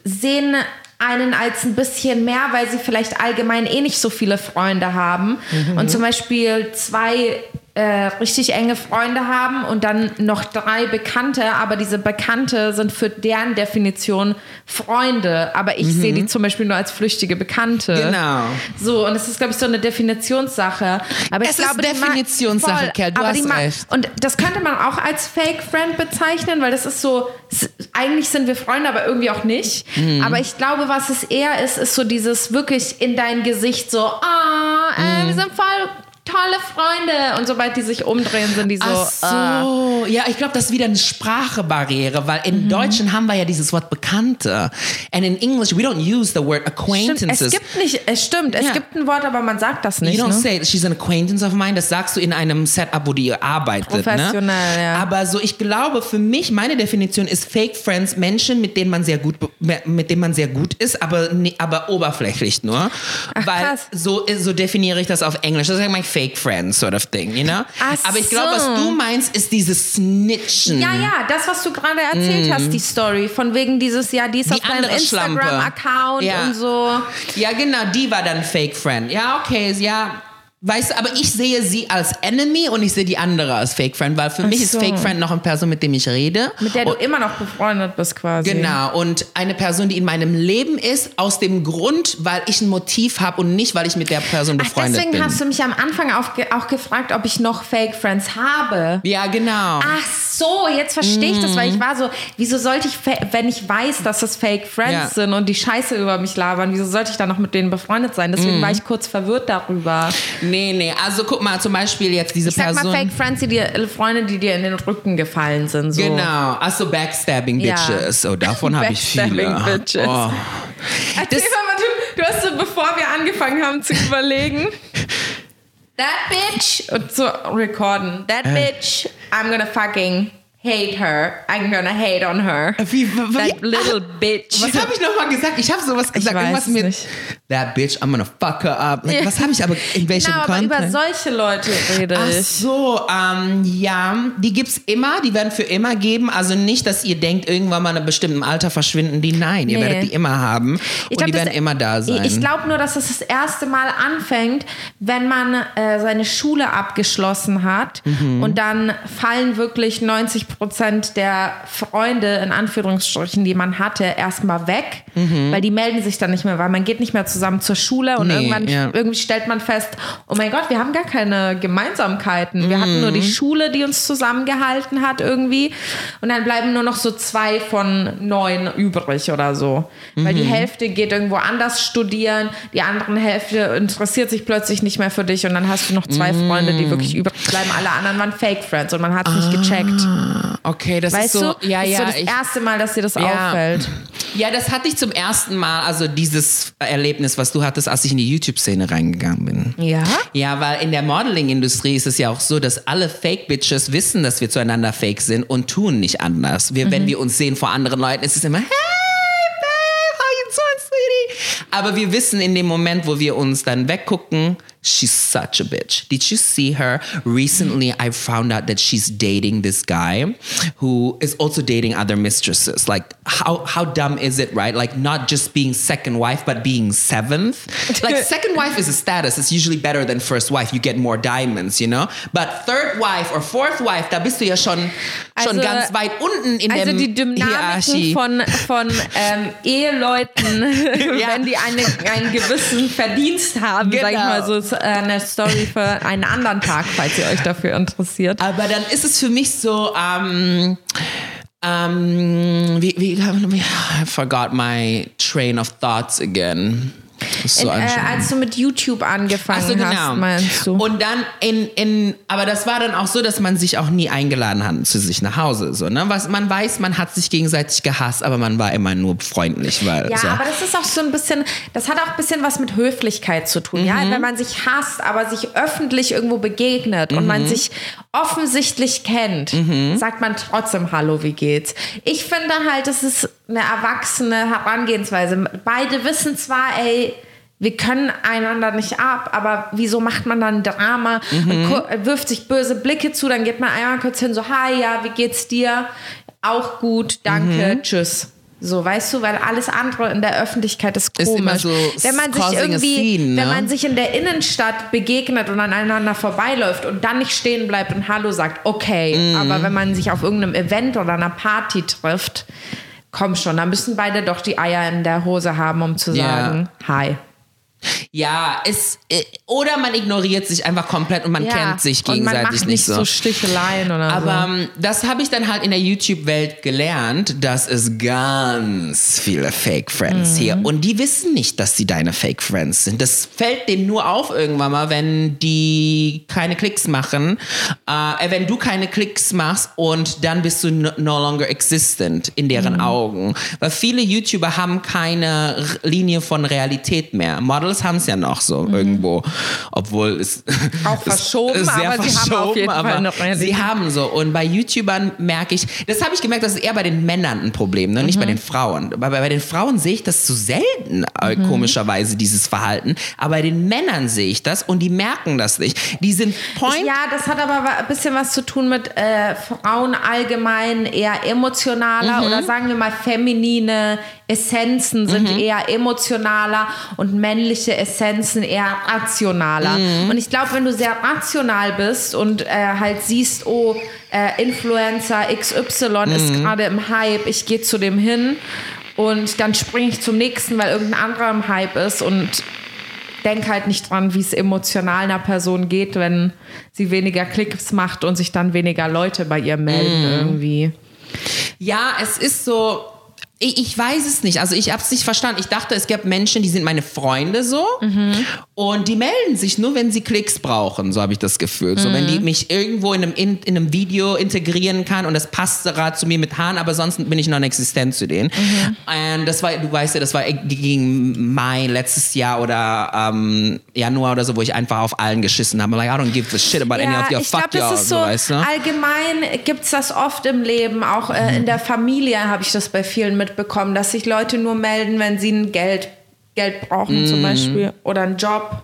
sehen einen als ein bisschen mehr, weil sie vielleicht allgemein eh nicht so viele Freunde haben Mhm. und zum Beispiel zwei äh, richtig enge Freunde haben und dann noch drei Bekannte, aber diese Bekannte sind für deren Definition Freunde, aber ich sehe die zum Beispiel nur als flüchtige Bekannte. Mhm. Genau. So, und es ist, glaube ich, so eine Definitionssache. Aber ich Es ist glaube, ma- Definitionssache, voll, Kerl, du hast recht. Und das könnte man auch als Fake Friend bezeichnen, weil das ist so, eigentlich sind wir Freunde, aber irgendwie auch nicht. Mhm. Aber ich glaube, was es eher ist, ist so dieses wirklich in dein Gesicht so, ah, äh, Mhm. wir sind voll tolle Freunde. Und sobald die sich umdrehen, sind die so, Ach so, ja, ich glaube, das ist wieder eine Sprachbarriere, weil Mhm. im Deutschen haben wir ja dieses Wort Bekannte. And in English, we don't use the word Stimmt, acquaintances. es gibt nicht, es stimmt, es Ja. gibt ein Wort, aber man sagt das nicht. You don't Ne? say she's an acquaintance of mine. Das sagst du in einem Setup, wo die arbeitet. Professionell, ne? ja. Aber so, ich glaube, für mich meine Definition ist Fake Friends Menschen, mit denen man sehr gut, mit denen man sehr gut ist, aber aber oberflächlich nur. Ach, Weil krass. so so definiere ich das auf Englisch. Das ist mein Fake Friends sort of thing, you know? Ach aber ich glaube, was so. du meinst, ist dieses Snitchen. Ja, ja, das, was du gerade erzählt hast, die Story, von wegen dieses, ja, die ist. Die auf deinem. Instagram-Account Ja. und so. Ja, genau, die war dann Fake Friend. Ja, okay, ja. Weißt du, aber ich sehe sie als Enemy und ich sehe die andere als Fake Friend, weil für mich ist so. Fake Friend noch eine Person, mit dem ich rede. Mit der du und, immer noch befreundet bist quasi. Genau, und eine Person, die in meinem Leben ist, aus dem Grund, weil ich ein Motiv habe und nicht, weil ich mit der Person Ach, befreundet deswegen bin. hast du mich am Anfang auch, auch gefragt, ob ich noch Fake Friends habe. ja, genau. Ach so, jetzt verstehe ich das, weil Mhm. ich war so, wieso sollte ich, wenn ich weiß, dass das Fake Friends Ja. sind und die Scheiße über mich labern, wieso sollte ich dann noch mit denen befreundet sein? Mhm. Deswegen war ich kurz verwirrt darüber. Nee, nee, also guck mal, zum Beispiel jetzt diese Ich sag Person. mal Fake Friends, die dir, Freunde, die dir in den Rücken gefallen sind. So. Genau, also Backstabbing Ja. Bitches. Oh, davon habe ich viele. Backstabbing Bitches. Oh. Erzähl mal, du, du hast so, bevor wir angefangen haben zu überlegen, that bitch, und zu recorden, that Äh. bitch, I'm gonna fucking hate her. I'm gonna hate on her. Wie, wie, That little bitch. Was habe ich nochmal gesagt? Ich habe sowas gesagt. weiß Irgendwas mit nicht. That bitch, I'm gonna fuck her up. Like. Was habe ich aber in welchem Genau, aber Kontext? über solche Leute rede Ach ich. so, ähm, ja, die gibt's immer, die werden für immer geben. Also nicht, dass ihr denkt, irgendwann mal in einem bestimmten Alter verschwinden die. Nein, ihr Nee. werdet die immer haben und glaub, die das- werden immer da sein. Ich glaube nur, dass es das erste Mal anfängt, wenn man äh, seine Schule abgeschlossen hat Mhm. und dann fallen wirklich 90 Prozent der Freunde, in Anführungsstrichen, die man hatte, erstmal weg, weil die melden sich dann nicht mehr, weil man geht nicht mehr zusammen zur Schule und Mhm. Nee, irgendwann ja. irgendwie stellt man fest, oh mein Gott, wir haben gar keine Gemeinsamkeiten. Wir hatten nur Mhm. die Schule, die uns zusammengehalten hat irgendwie und dann bleiben nur noch so zwei von neun übrig oder so. Weil Mhm. die Hälfte geht irgendwo anders studieren, die andere Hälfte interessiert sich plötzlich nicht mehr für dich und dann hast du noch zwei Mhm. Freunde, die wirklich übrig bleiben. Alle anderen waren Fake Friends und man hat es nicht gecheckt. Okay, das Weißt ist so, du? ja, das ist ja. so das ich- erste Mal, dass dir das Ja. auffällt. Ja, das hatte ich zum ersten Mal, also dieses Erlebnis, was du hattest, als ich in die YouTube-Szene reingegangen bin. Ja? Ja, weil in der Modeling-Industrie ist es ja auch so, dass alle Fake-Bitches wissen, dass wir zueinander fake sind und tun nicht anders. Wir, Wenn wir uns sehen vor anderen Leuten, ist es immer, hey, babe, how you doing, sweetie? Aber wir wissen in dem Moment, wo wir uns dann weggucken, she's such a bitch. Did you see her? Recently, I found out that she's dating this guy who is also dating other mistresses. Like, how, how dumb is it, right? Like, not just being second wife, but being seventh. Like, second wife is a status. It's usually better than first wife. You get more diamonds, you know? But third wife or fourth wife, da bist du ja schon, schon Also- ganz weit unten in Also die Dynamiken Hierarchie. von, von ähm, Eheleuten, Ja. wenn die eine, einen gewissen Verdienst haben, sag ich mal so, eine Story für einen anderen Tag, falls ihr euch dafür interessiert. Aber dann ist es für mich so, ähm, ähm, wie, wie, I forgot my train of thoughts again. Das ist so In, äh, als du mit YouTube angefangen so, genau. hast, meinst du? Und dann in, in, aber das war dann auch so, dass man sich auch nie eingeladen hat zu sich nach Hause. So, ne? Was man weiß, man hat sich gegenseitig gehasst, aber man war immer nur freundlich, weil. Ja, so. aber das ist auch so ein bisschen, das hat auch ein bisschen was mit Höflichkeit zu tun. Ja, Mhm. wenn man sich hasst, aber sich öffentlich irgendwo begegnet und Mhm. man sich offensichtlich kennt, sagt man trotzdem Hallo, wie geht's? Ich finde halt, das ist eine erwachsene Herangehensweise. Beide wissen zwar, ey, wir können einander nicht ab, aber wieso macht man dann Drama Mhm. und wirft sich böse Blicke zu, dann geht man einmal kurz hin, so, hi, ja, wie geht's dir? Auch gut, danke, Mhm. tschüss. So, weißt du, weil alles andere in der Öffentlichkeit ist Ist komisch. immer so wenn man sich irgendwie, scene, ne? wenn man sich in der Innenstadt begegnet und aneinander vorbeiläuft und dann nicht stehen bleibt und Hallo sagt, okay. Mhm. Aber wenn man sich auf irgendeinem Event oder einer Party trifft, komm schon, dann müssen beide doch die Eier in der Hose haben, um zu Ja. sagen, hi. Ja, es, äh, oder man ignoriert sich einfach komplett und man Ja. kennt sich und man gegenseitig macht nicht so. so Sticheleien oder Aber so. ähm, das habe ich dann halt in der YouTube-Welt gelernt, dass es ganz viele Fake Friends Mhm. hier und die wissen nicht, dass sie deine Fake Friends sind. Das fällt denen nur auf irgendwann mal, wenn die keine Klicks machen, äh, wenn du keine Klicks machst und dann bist du no, no longer existent in deren Mhm. Augen. Weil viele YouTuber haben keine Linie von Realität mehr. Models haben es ja noch so irgendwo, obwohl es Mhm. Auch verschoben, ist sehr aber sie haben auf jeden verschoben, Fall noch Realität. Sie haben so. Und bei YouTubern merke ich, das habe ich gemerkt, das ist eher bei den Männern ein Problem, ne? nicht bei den Frauen. Aber bei den Frauen sehe ich das zu selten, äh, komischerweise, dieses Verhalten. Aber bei den Männern sehe ich das und die merken das nicht. Die sind point. Ja, das hat aber ein bisschen was zu tun mit äh, Frauen allgemein eher emotionaler oder sagen wir mal feminine Essenzen sind eher emotionaler und männliche Essenzen eher rationaler. Und ich glaube, wenn du sehr rational bist und äh, halt siehst, oh, äh, Influencer XY ist gerade im Hype, ich gehe zu dem hin und dann springe ich zum nächsten, weil irgendein anderer im Hype ist und denk halt nicht dran, wie es emotional einer Person geht, wenn sie weniger Klicks macht und sich dann weniger Leute bei ihr melden irgendwie. Ja, es ist so. Ich, ich weiß es nicht. Also ich habe es nicht verstanden. Ich dachte, es gäbe Menschen, die sind meine Freunde so und die melden sich nur, wenn sie Klicks brauchen. So habe ich das Gefühl. So wenn die mich irgendwo in einem, in, in einem Video integrieren kann und das passt gerade zu mir mit Haaren, aber sonst bin ich non-existent zu denen. Und das war, du weißt ja, das war gegen Mai letztes Jahr oder ähm, Januar oder so, wo ich einfach auf allen geschissen habe. Like I don't give a shit about any of your ich fuck glaube, y'all. das ist So, so, weißt du? allgemein gibt es das oft im Leben, auch äh, in der Familie habe ich das bei vielen mitbekommen, dass sich Leute nur melden, wenn sie ein Geld, Geld brauchen Mhm. zum Beispiel oder einen Job.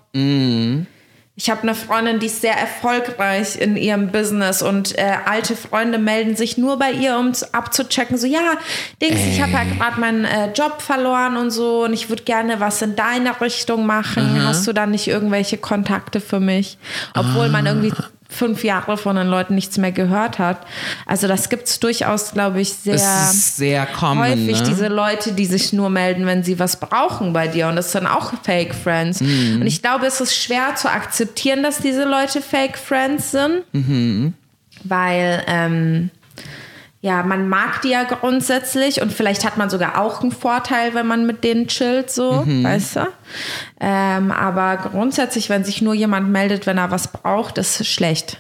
Ich habe eine Freundin, die ist sehr erfolgreich in ihrem Business und äh, alte Freunde melden sich nur bei ihr, um abzuchecken, so ja, Dings, ich habe ja gerade meinen äh, Job verloren und so und ich würde gerne was in deine Richtung machen. Hast du da nicht irgendwelche Kontakte für mich? Obwohl man irgendwie fünf Jahre von den Leuten nichts mehr gehört hat. Also das gibt es durchaus, glaube ich, sehr sehr common. häufig ne? diese Leute, die sich nur melden, wenn sie was brauchen bei dir. Und das sind auch Fake Friends. Mhm. Und ich glaube, es ist schwer zu akzeptieren, dass diese Leute Fake Friends sind. Mhm. Weil, ähm, ja, man mag die ja grundsätzlich und vielleicht hat man sogar auch einen Vorteil, wenn man mit denen chillt, so, Mhm. weißt du? Ähm, aber grundsätzlich, wenn sich nur jemand meldet, wenn er was braucht, ist schlecht.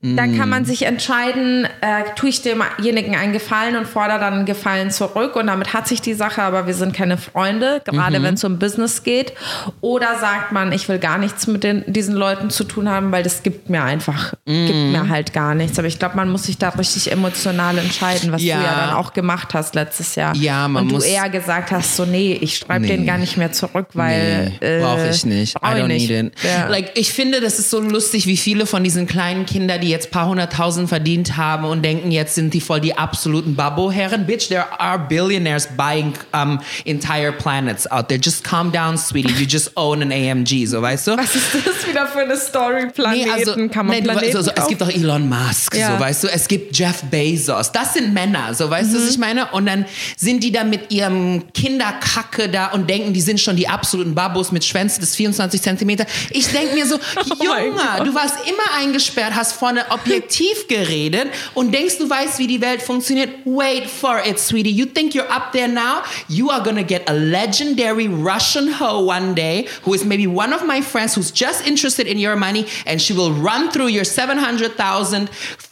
Dann kann man sich entscheiden, äh, tue ich demjenigen einen Gefallen und fordere dann einen Gefallen zurück und damit hat sich die Sache, aber wir sind keine Freunde, gerade wenn es um Business geht. Oder sagt man, ich will gar nichts mit den, diesen Leuten zu tun haben, weil das gibt mir einfach, gibt mir halt gar nichts. Aber ich glaube, man muss sich da richtig emotional entscheiden, was Ja. du ja dann auch gemacht hast letztes Jahr. Ja, man und du muss- eher gesagt hast, so nee, ich schreibe Nee. den gar nicht mehr zurück, weil Nee, äh, brauche ich nicht. I brauch ich don't nicht. need it. Ja. Like, ich finde, das ist so lustig, wie viele von diesen kleinen Kindern, die jetzt paar hunderttausend verdient haben und denken, jetzt sind die voll die absoluten Babo-Herren. Bitch, there are billionaires buying um, entire planets out there. Just calm down, sweetie. You just own an AMG, so weißt du? Was ist das wieder für eine Story? Planeten? kann man nee, Planeten so, so, es gibt auch Elon Musk, Ja. so weißt du, es gibt Jeff Bezos. Das sind Männer, so weißt du, was ich meine? Und dann sind die da mit ihrem Kinderkacke da und denken, die sind schon die absoluten Babos mit Schwänzen des 24 Zentimeter. Ich denke mir so, mein Junge, du warst immer eingesperrt, hast vorne objektiv geredet und denkst, du weißt, wie die Welt funktioniert. Wait for it, sweetie. You think you're up there now? You are gonna get a legendary Russian hoe one day who is maybe one of my friends who's just interested in your money and she will run through your 700,000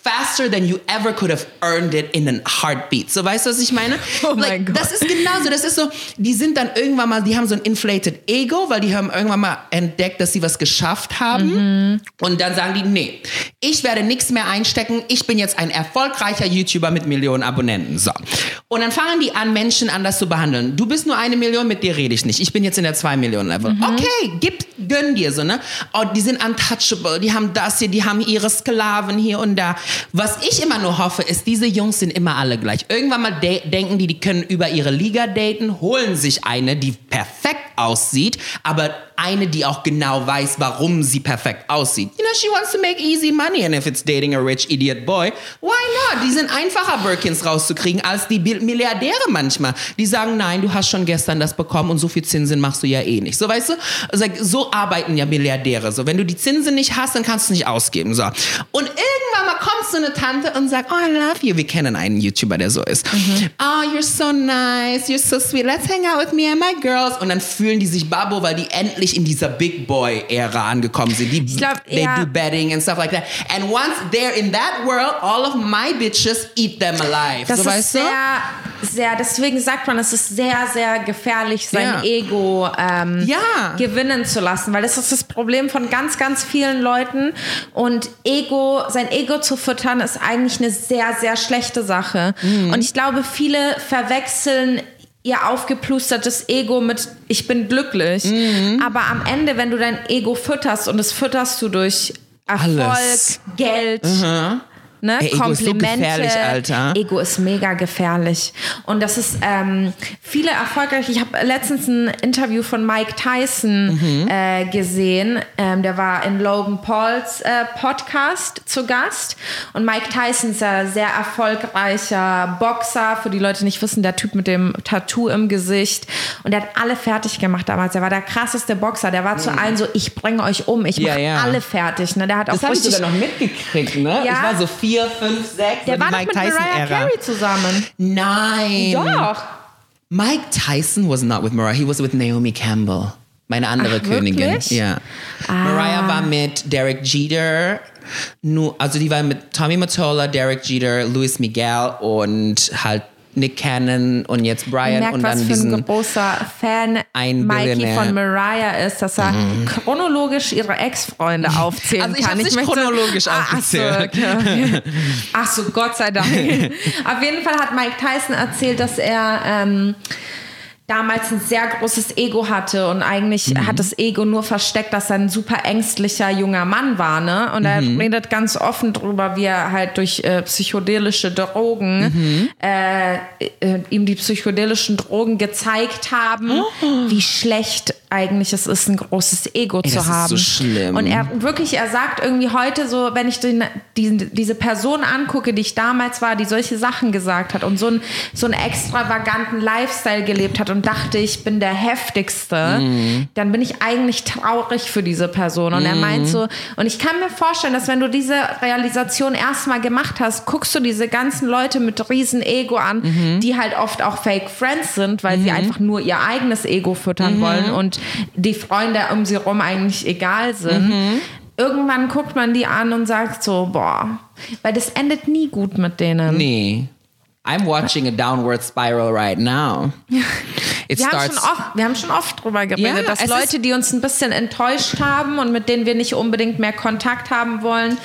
faster than you ever could have earned it in a heartbeat. So weißt du, was ich meine? Oh mein Gott. Das ist genauso. Das ist so, die sind dann irgendwann mal, die haben so ein inflated Ego, weil die haben irgendwann mal entdeckt, dass sie was geschafft haben. Und dann sagen die, nee, ich werde nichts mehr einstecken. Ich bin jetzt ein erfolgreicher YouTuber mit Millionen Abonnenten. So. Und dann fangen die an, Menschen anders zu behandeln. Du bist nur eine Million, mit dir rede ich nicht. Ich bin jetzt in der 2 Millionen Level. Okay, gib, gönn dir so, ne? Oh, die sind untouchable, die haben das hier, die haben ihre Sklaven hier und da. Was ich immer nur hoffe, ist, diese Jungs sind immer alle gleich. Irgendwann mal de denken die, die können über ihre Liga daten, holen sich eine, die perfekt aussieht, aber eine, die auch genau weiß, warum sie perfekt aussieht. You know, she wants to make easy money and if it's dating a rich idiot boy, why not? Die sind einfacher, Birkins rauszukriegen, als die Milliardäre manchmal. Die sagen, nein, du hast schon gestern das bekommen und so viel Zinsen machst du ja eh nicht. So, weißt du? Also, so arbeiten ja Milliardäre. So, wenn du die Zinsen nicht hast, dann kannst du es nicht ausgeben. So. Und irgendwann mal kommt so eine Tante und sagt, oh, I love you. Wir kennen einen YouTuber, der so ist. Oh, you're so nice, you're so sweet. Let's hang out with me and my girls. Und dann fühlen die sich Babo, weil die endlich in dieser Big Boy Ära angekommen sind. Die, glaub, they ja. do betting and stuff like that. And once they're in that world, all of my bitches eat them alive. Das so, ist weißt du? sehr, sehr, deswegen sagt man, es ist sehr, sehr gefährlich, sein Ja. Ego ähm, Ja. gewinnen zu lassen, weil das ist das Problem von ganz, ganz vielen Leuten. Und Ego, sein Ego zu füttern, ist eigentlich eine sehr, sehr schlechte Sache. Mhm. Und ich glaube, viele verwechseln ihr aufgeplustertes Ego mit ich bin glücklich. Mhm. Aber am Ende, wenn du dein Ego fütterst und das fütterst du durch Erfolg, Alles. Geld, Ne? Ey, Ego ist so Komplimente. gefährlich, Alter. Ego ist mega gefährlich. Und das ist ähm, viele erfolgreich. Ich habe letztens ein Interview von Mike Tyson Mhm. äh, gesehen. Ähm, der war in Logan Pauls äh, Podcast zu Gast. Und Mike Tyson ist ein sehr erfolgreicher Boxer. Für die Leute, die nicht wissen, der Typ mit dem Tattoo im Gesicht. Und der hat alle fertig gemacht damals. Er war der krasseste Boxer. Der war zu allen so, ich bringe euch um. Ich Mhm. Ja, mache ja. alle fertig. Ne? Der hat auch Das habe ich sogar noch mitgekriegt, ne? Ja. Ich war so vier, fünf, sechs. der war Mike mit Mariah Tyson-Ära. Carey zusammen. Nein. Doch. Mike Tyson was not with Mariah, he was with Naomi Campbell. Meine andere Ach, Königin. wirklich? Ja. Mariah war mit Derek Jeter. Nu, also die war mit Tommy Mottola, Derek Jeter, Luis Miguel und halt Nick Cannon und jetzt Brian merkt, und was dann für ein großer Fan Ein Mikey von Mariah ist, dass er chronologisch ihre Ex-Freunde aufzählen Also ich kann. hab's nicht chronologisch aufgezählt. Ach so, okay. ach so, Gott sei Dank. Auf jeden Fall hat Mike Tyson erzählt, dass er ähm, damals ein sehr großes Ego hatte und eigentlich Mhm. hat das Ego nur versteckt, dass er ein super ängstlicher junger Mann war, ne? Und er Mhm. redet ganz offen drüber, wie er halt durch äh, psychedelische Drogen Mhm. äh, äh, ihm die psychedelischen Drogen gezeigt haben, wie schlecht eigentlich es ist, ein großes Ego Oh. Ey, zu das ist haben. so schlimm. Und er wirklich, er sagt irgendwie heute so, wenn ich den, diesen, diese Person angucke, die ich damals war, die solche Sachen gesagt hat und so, ein, so einen extravaganten Lifestyle gelebt hat und dachte, ich bin der heftigste, Mhm. dann bin ich eigentlich traurig für diese Person. Und er meint so, und ich kann mir vorstellen, dass wenn du diese Realisation erstmal gemacht hast, guckst du diese ganzen Leute mit riesen Ego an, Mhm. die halt oft auch Fake Friends sind, weil sie einfach nur ihr eigenes Ego Mhm. füttern wollen und die Freunde um sie rum eigentlich egal sind. irgendwann guckt man die an und sagt so, boah, weil das endet nie gut mit denen. Nee. I'm watching a downward spiral right now. It Wir haben, starts. schon oft, wir haben schon oft drüber geredet, Ja, dass Leute, die uns ein bisschen enttäuscht haben und mit denen wir nicht unbedingt mehr Kontakt haben wollen,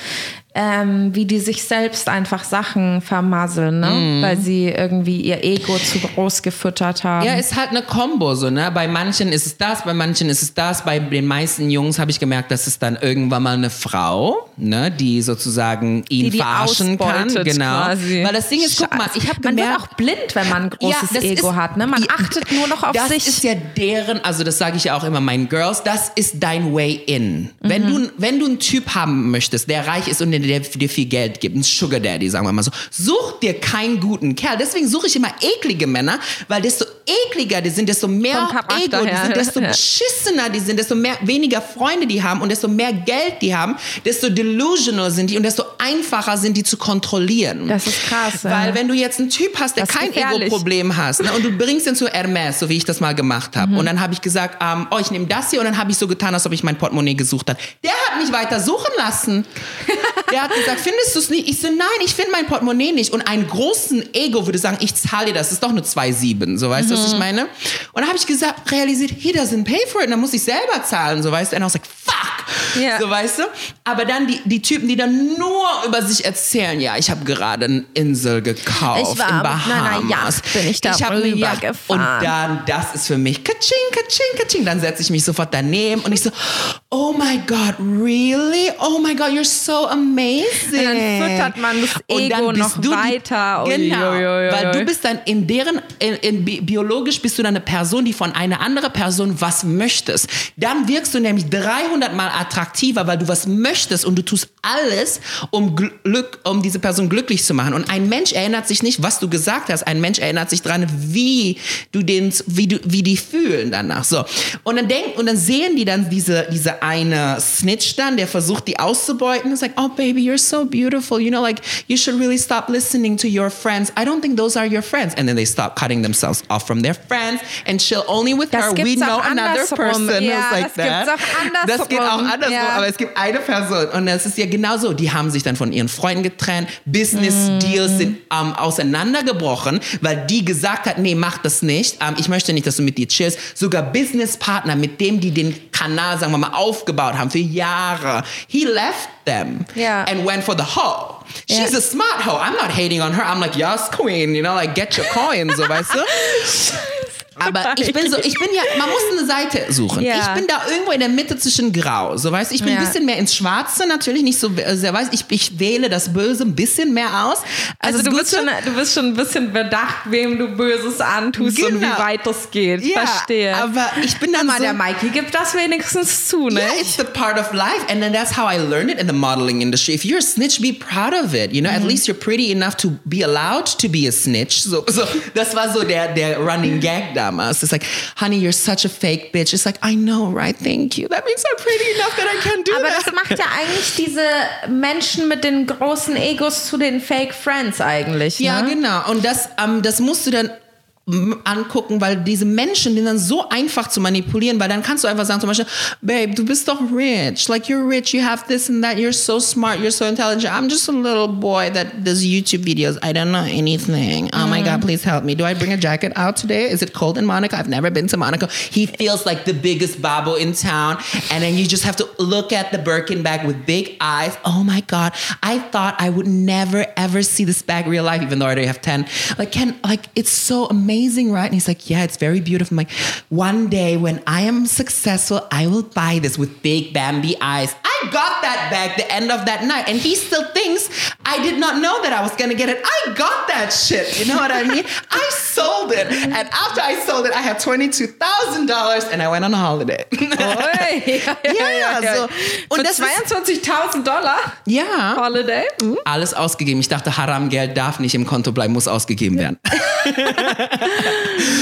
ähm, wie die sich selbst einfach Sachen vermasseln, ne? Mhm. weil sie irgendwie ihr Ego zu groß gefüttert haben. Ja, ist halt eine Kombo so, ne? Bei manchen ist es das, bei manchen ist es das. Bei den meisten Jungs habe ich gemerkt, dass es dann irgendwann mal eine Frau, ne, die sozusagen ihn die die verarschen kann. Genau. quasi. Weil das Ding ist, guck mal, ich habe man wird gemerkt, auch blind, wenn man ein großes das Ego ist- hat. Ne? Man Ja, achtet nur noch auf das sich. ist ja deren, also das sage ich ja auch immer meinen Girls, das ist dein Way in. Wenn, Mhm. du, wenn du einen Typ haben möchtest, der reich ist und der dir viel Geld gibt, ein Sugar Daddy, sagen wir mal so, such dir keinen guten Kerl. Deswegen suche ich immer eklige Männer, weil desto ekliger die sind, desto mehr Ego die sind, desto Ja. beschissener die sind, desto mehr, weniger Freunde die haben und desto mehr Geld die haben, desto delusional sind die und desto einfacher sind die zu kontrollieren. Das ist krass, ja. Weil wenn du jetzt einen Typ hast, der Das kein. Ego-Problem hast ne, und du bringst ihn zu Hermes, so wie ich das mal gemacht Mhm. habe. Und dann habe ich gesagt, ähm, oh, ich nehme das hier und dann habe ich so getan, als ob ich mein Portemonnaie gesucht habe. Der hat mich weiter suchen lassen. Der hat gesagt, findest du es nicht? Ich so, nein, ich finde mein Portemonnaie nicht. Und einen großen Ego würde sagen, ich zahle dir das, das ist doch nur 2,7. So, weißt du, was ich meine? Und dann habe ich gesagt, realisiert, he doesn't pay for it. Und dann muss ich selber zahlen, so, weißt du. Und I was like, fuck. Ja. So, weißt du? Aber dann die, die Typen, die dann nur über sich erzählen, ja, ich habe gerade eine Insel gekauft Ich war in Bahamas. Yacht, bin ich da hab eine Yacht. rübergefahren. Und dann, das ist für mich, katsching, katsching, katsching. Dann setze ich mich sofort daneben und ich so, oh my God, really? Oh my God, you're so amazing. Und dann füttert man das Ego noch du die- weiter. Ui, Genau, ui, ui, ui. weil du bist dann in deren, in, in, bi- biologisch bist du dann eine Person, die von einer anderen Person was möchtest. Dann wirkst du nämlich 300 Mal attraktiver, weil du was möchtest und du tust alles, um Glück, um diese Person glücklich zu machen. Und ein Mensch erinnert sich nicht, was du gesagt hast. Ein Mensch erinnert sich dran, wie du den, wie du, wie die fühlen danach. So. Und dann denk, und dann sehen die dann diese, diese eine Snitch dann, der versucht, die auszubeuten. It's like, oh baby, you're so beautiful. You know, like, you should really stop listening to your friends. I don't think those are your friends. And then they stop cutting themselves off from their friends and chill only with Das her. We gibt's know another person Ja, who's like das gibt's that. auch Das geht auch andersrum. Ja. aber es gibt eine Person und das ist ja genau so. Die haben sich dann von ihren Freunden getrennt. Business Mhm. Deals sind ähm, auseinandergebrochen, weil die gesagt hat, nee, mach das nicht. Ähm, ich möchte nicht, dass du mit dir chillst. Sogar Businesspartner, mit dem die den Kanal, sagen wir mal, aufgebaut haben für Jahre. He left them Ja. and went for the hoe. She's Ja. a smart hoe. I'm not hating on her. I'm like, yes, queen, you know, like get your coins, du. Aber ich bin so, ich bin ja, man muss eine Seite suchen. Ja. Ich bin da irgendwo in der Mitte zwischen Grau. So weißt ich bin Ja. ein bisschen mehr ins Schwarze, natürlich nicht so sehr weiß. Ich, ich wähle das Böse ein bisschen mehr aus. Also das du bist, schon, du bist schon ein bisschen bedacht, wem du Böses antust und Genau. wie weit das geht. ja, Verstehe. Aber ich bin dann Aber so, der Mikey gibt das wenigstens zu, ne? Yeah, it's the part of life, and then that's how I learned it in the modeling industry. If you're a snitch, be proud of it. You know, Mhm. at least you're pretty enough to be allowed to be a snitch. So, so das war so der der Running Gag damals. It's like, honey, you're such a fake bitch. It's like, I know, right? Thank you. That means I'm pretty enough that I can do Aber that. das macht ja eigentlich diese Menschen mit den großen Egos zu den Fake Friends eigentlich. Ne? Ja, genau. Und das, ähm, das musst du dann angucken, weil diese Menschen sind dann so einfach zu manipulieren, weil dann kannst du einfach sagen zum Beispiel, Babe, du bist doch rich, like you're rich, you have this and that, you're so smart, you're so intelligent. I'm just a little boy that does YouTube videos. I don't know anything. Oh my God, mm. please help me. Do I bring a jacket out today? Is it cold in Monaco? I've never been to Monaco. He feels like the biggest babo in town. And then you just have to look at the Birkin bag with big eyes. Oh my God, I thought I would never ever see this bag real life, even though I already have 10. Like, Ken, like, it's so amazing, right? And he's like, yeah, it's very beautiful. I'm like, one day when I am successful, I will buy this with big Bambi eyes. I got that bag the end of that night. And he still thinks I did not know that I was going to get it. I got that shit. You know what I mean? I sold it. And after I sold it, I had $22,000 and I went on a holiday. Ui, ja, ja, Ja, so. Und Und Für das ist- 22.000 Dollar ja. Holiday? Mhm. Alles ausgegeben. Ich dachte, Haram-Geld darf nicht im Konto bleiben, muss ausgegeben werden.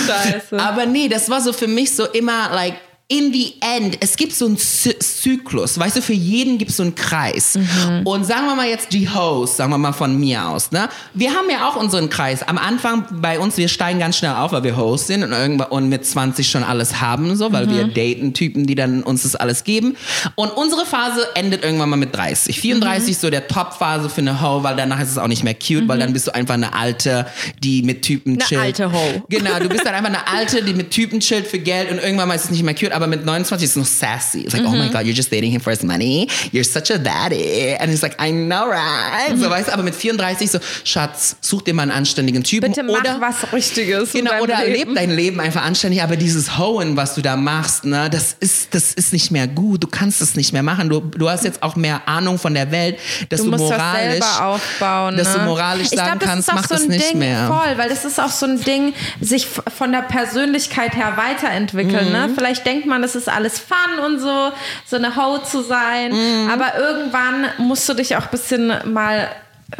Scheiße. Aber nee, das war so für mich so immer like in the end, es gibt so einen Zy Zyklus, weißt du, für jeden gibt es so einen Kreis. Mhm. Und sagen wir mal jetzt die Hosts, sagen wir mal von mir aus, ne? Wir haben ja auch unseren Kreis. Am Anfang bei uns, wir steigen ganz schnell auf, weil wir Hosts sind und, irgendwann, und mit 20 schon alles haben, so, weil Mhm. wir daten Typen, die dann uns das alles geben. Und unsere Phase endet irgendwann mal mit 30. 34 Mhm. so der Top-Phase für eine Ho, weil danach ist es auch nicht mehr cute, weil dann bist du einfach eine alte, die mit Typen Eine chillt. alte Ho. Genau, du bist dann einfach eine alte, die mit Typen chillt für Geld und irgendwann mal ist es nicht mehr cute, aber mit 29 ist es noch sassy. It's like, oh my Mhm. God, you're just dating him for his money. You're such a daddy. And it's like, I know, right? Mhm. So, weißt du, aber mit 34 so, Schatz, such dir mal einen anständigen Typen. Bitte mach oder, was Richtiges. Genau, oder Leben. leb dein Leben einfach anständig, aber dieses Hohen, was du da machst, ne, das ist, das ist nicht mehr gut. Du kannst es nicht mehr machen. Du, du hast jetzt auch mehr Ahnung von der Welt, dass Du du, musst das moralisch, selber aufbauen. dass ne? du moralisch ich sagen glaub, das kannst, mach so das nicht Ding, mehr. Voll, weil das ist auch so ein Ding, sich von der Persönlichkeit her weiterentwickeln. Mhm. Ne? Vielleicht denkt man, das ist alles Fun und so, so eine Ho zu sein. Mhm. Aber irgendwann musst du dich auch ein bisschen mal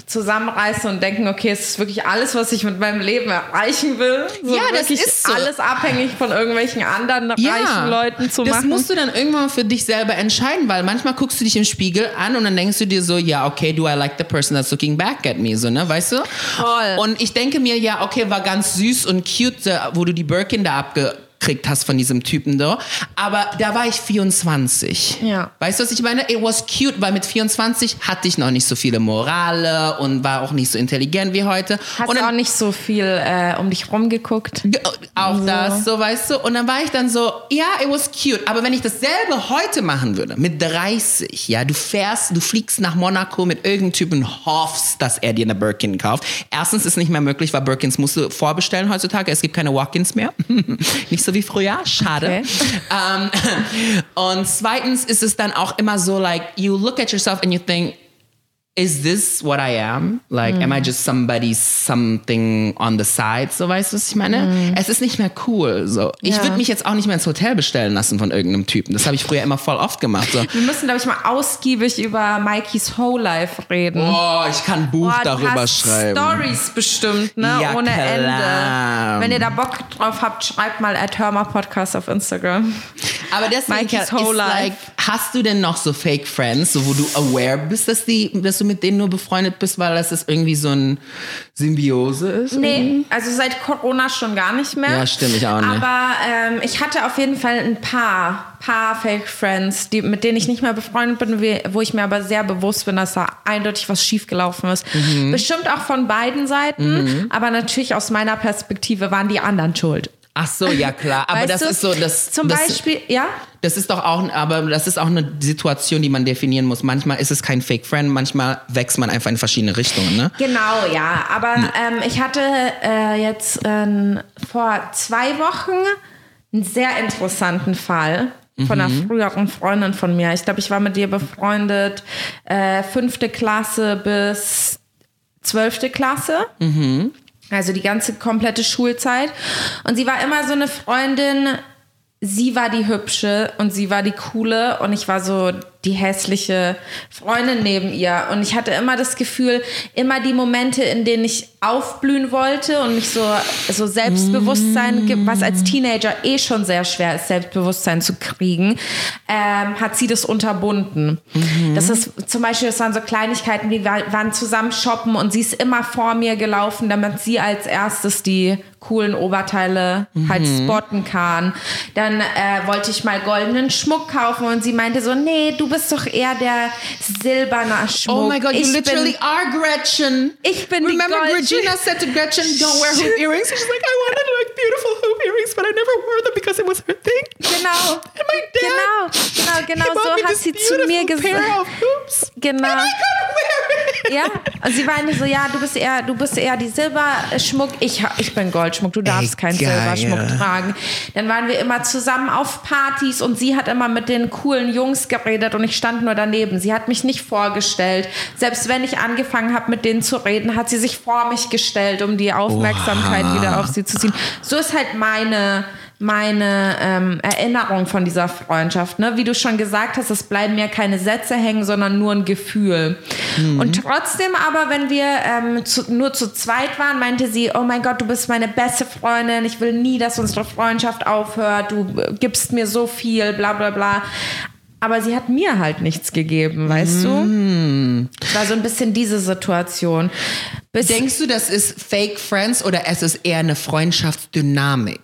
zusammenreißen und denken, okay, es ist wirklich alles, was ich mit meinem Leben erreichen will. So Ja, das ist so. alles abhängig von irgendwelchen anderen reichen Leuten zu das machen. musst du dann irgendwann für dich selber entscheiden, weil manchmal guckst du dich im Spiegel an und dann denkst du dir so, ja, okay, do I like the person that's looking back at me, so, ne, weißt du? Voll. Und ich denke mir, ja, okay, war ganz süß und cute, wo du die Birkin da abgekriegt hast von diesem Typen da, aber da war ich 24. Ja. Weißt du, was ich meine? It was cute, weil mit 24 hatte ich noch nicht so viele Morale und war auch nicht so intelligent wie heute. Hast und dann, auch nicht so viel äh, um dich rumgeguckt? Ge- Auch das, so weißt du. Und dann war ich dann so, ja, it was cute. Aber wenn ich dasselbe heute machen würde, mit 30, ja, du fährst, du fliegst nach Monaco mit irgendeinem Typen und hoffst, dass er dir eine Birkin kauft. Erstens ist nicht mehr möglich, weil Birkins musst du vorbestellen heutzutage. Es gibt keine Walk-ins mehr. nicht so wie früher. Schade. Okay. Ähm, und zweitens ist es dann auch immer so, like, you look at yourself and you think, is this what I am? Like, am I just somebody, something on the side? So, weißt du, was ich meine? Es ist nicht mehr cool. So. Ich Ja. würde mich jetzt auch nicht mehr ins Hotel bestellen lassen von irgendeinem Typen. Das habe ich früher immer voll oft gemacht. So. Wir müssen, glaube ich, mal ausgiebig über Mikey's Whole Life reden. Oh, ich kann ein Buch du darüber schreiben. Stories bestimmt, ne? Ja, Ohne klar. Ende. Wenn ihr da Bock drauf habt, schreibt mal at Hörmer Podcast auf Instagram. Aber deswegen Mikey's whole life. like, hast du denn noch so Fake Friends, so wo du aware bist, dass, die, dass du mit denen nur befreundet bist, weil das ist irgendwie so ein Symbiose ist? Nee, also seit Corona schon gar nicht mehr. Ja, stimmt, ich auch nicht. Aber ähm, ich hatte auf jeden Fall ein paar, paar Fake Friends, die, mit denen ich nicht mehr befreundet bin, wo ich mir aber sehr bewusst bin, dass da eindeutig was schiefgelaufen ist. Mhm. Bestimmt auch von beiden Seiten, aber natürlich aus meiner Perspektive waren die anderen schuld. Ach so, ja klar. Aber Weißt das du? ist so, das, Zum das, Beispiel, ja? Das ist doch auch, aber das ist auch eine Situation, die man definieren muss. Manchmal ist es kein Fake Friend, manchmal wächst man einfach in verschiedene Richtungen, ne? Genau, ja. Aber ähm, ich hatte äh, jetzt ähm, vor zwei Wochen einen sehr interessanten Fall von einer früheren Freundin von mir. Ich glaube, ich war mit ihr befreundet, äh, fünfte Klasse bis zwölfte Klasse. Also die ganze komplette Schulzeit. Und sie war immer so eine Freundin, sie war die hübsche und sie war die coole und ich war so die hässliche Freundin neben ihr. Und ich hatte immer das Gefühl, immer die Momente, in denen ich aufblühen wollte und mich so, so Selbstbewusstsein gibt, was als Teenager eh schon sehr schwer ist, Selbstbewusstsein zu kriegen, ähm, hat sie das unterbunden. Das ist zum Beispiel, das waren so Kleinigkeiten, wie wir waren zusammen shoppen und sie ist immer vor mir gelaufen, damit sie als erstes die coolen Oberteile halt spotten kann. Dann äh, wollte ich mal goldenen Schmuck kaufen und sie meinte so, nee, du bist doch eher der silberner Schmuck. Oh my God, you ich literally bin, are Gretchen. ich bin die Remember Gold- Regina said to Gretchen, don't wear hoop earrings? She's like, I wanted like beautiful hoop earrings, but I never wore them because it was her thing. Genau. And my dad, Genau, genau, genau me so hat sie zu mir gesagt. Genau. And I wear it. Ja, und sie meinte so, ja, du bist eher, du bist eher die Silberschmuck, ich, ich bin Goldschmuck, du darfst Ey, keinen geil. Silberschmuck tragen. Dann waren wir immer zusammen auf Partys und sie hat immer mit den coolen Jungs geredet und ich stand nur daneben. Sie hat mich nicht vorgestellt. Selbst wenn ich angefangen habe, mit denen zu reden, hat sie sich vor mich gestellt, um die Aufmerksamkeit Oha. wieder auf sie zu ziehen. So ist halt meine meine ähm, Erinnerung von dieser Freundschaft. Ne? Wie du schon gesagt hast, es bleiben ja keine Sätze hängen, sondern nur ein Gefühl. Mhm. Und trotzdem aber, wenn wir ähm, zu, nur zu zweit waren, meinte sie, oh mein Gott, du bist meine beste Freundin, ich will nie, dass unsere Freundschaft aufhört, du äh, gibst mir so viel, bla bla bla. Aber sie hat mir halt nichts gegeben, weißt mm. du? Es war so ein bisschen diese Situation. Bis Denkst du, das ist Fake Friends oder es ist eher eine Freundschaftsdynamik?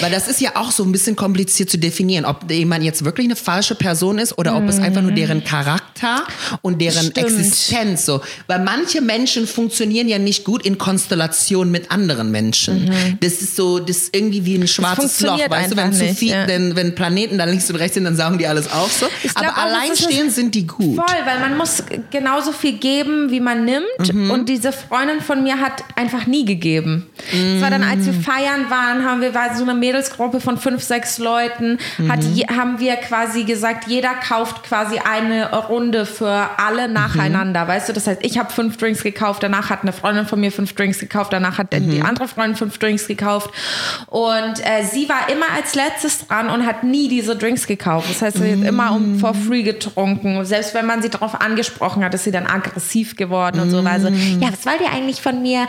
Weil das ist ja auch so ein bisschen kompliziert zu definieren, ob jemand jetzt wirklich eine falsche Person ist oder ob es einfach nur deren Charakter und deren Stimmt. Existenz so. Weil manche Menschen funktionieren ja nicht gut in Konstellation mit anderen Menschen. Mhm. Das ist so, das ist irgendwie wie ein schwarzes Loch, weißt du, wenn zu viel, ja. wenn, wenn Planeten da links und rechts sind, dann saugen die alles auf so. Aber alleinstehend sind die gut. Voll, weil man muss genauso viel geben, wie man nimmt mhm. und diese Freundin von mir hat einfach nie gegeben. Es mm. war dann, als wir feiern waren, haben wir war so eine Mädelsgruppe von fünf, sechs Leuten, hat, mhm. haben wir quasi gesagt, jeder kauft quasi eine Runde für alle mhm. nacheinander. Mhm. Weißt du, das heißt, ich habe fünf Drinks gekauft, danach hat eine Freundin von mir fünf Drinks gekauft, danach hat mhm. die andere Freundin fünf Drinks gekauft. Und äh, sie war immer als letztes dran und hat nie diese Drinks gekauft. Das heißt, sie hat immer um for free getrunken. Selbst wenn man sie darauf angesprochen hat, ist sie dann aggressiv geworden und so. Also, ja, was wollt ihr eigentlich von mir?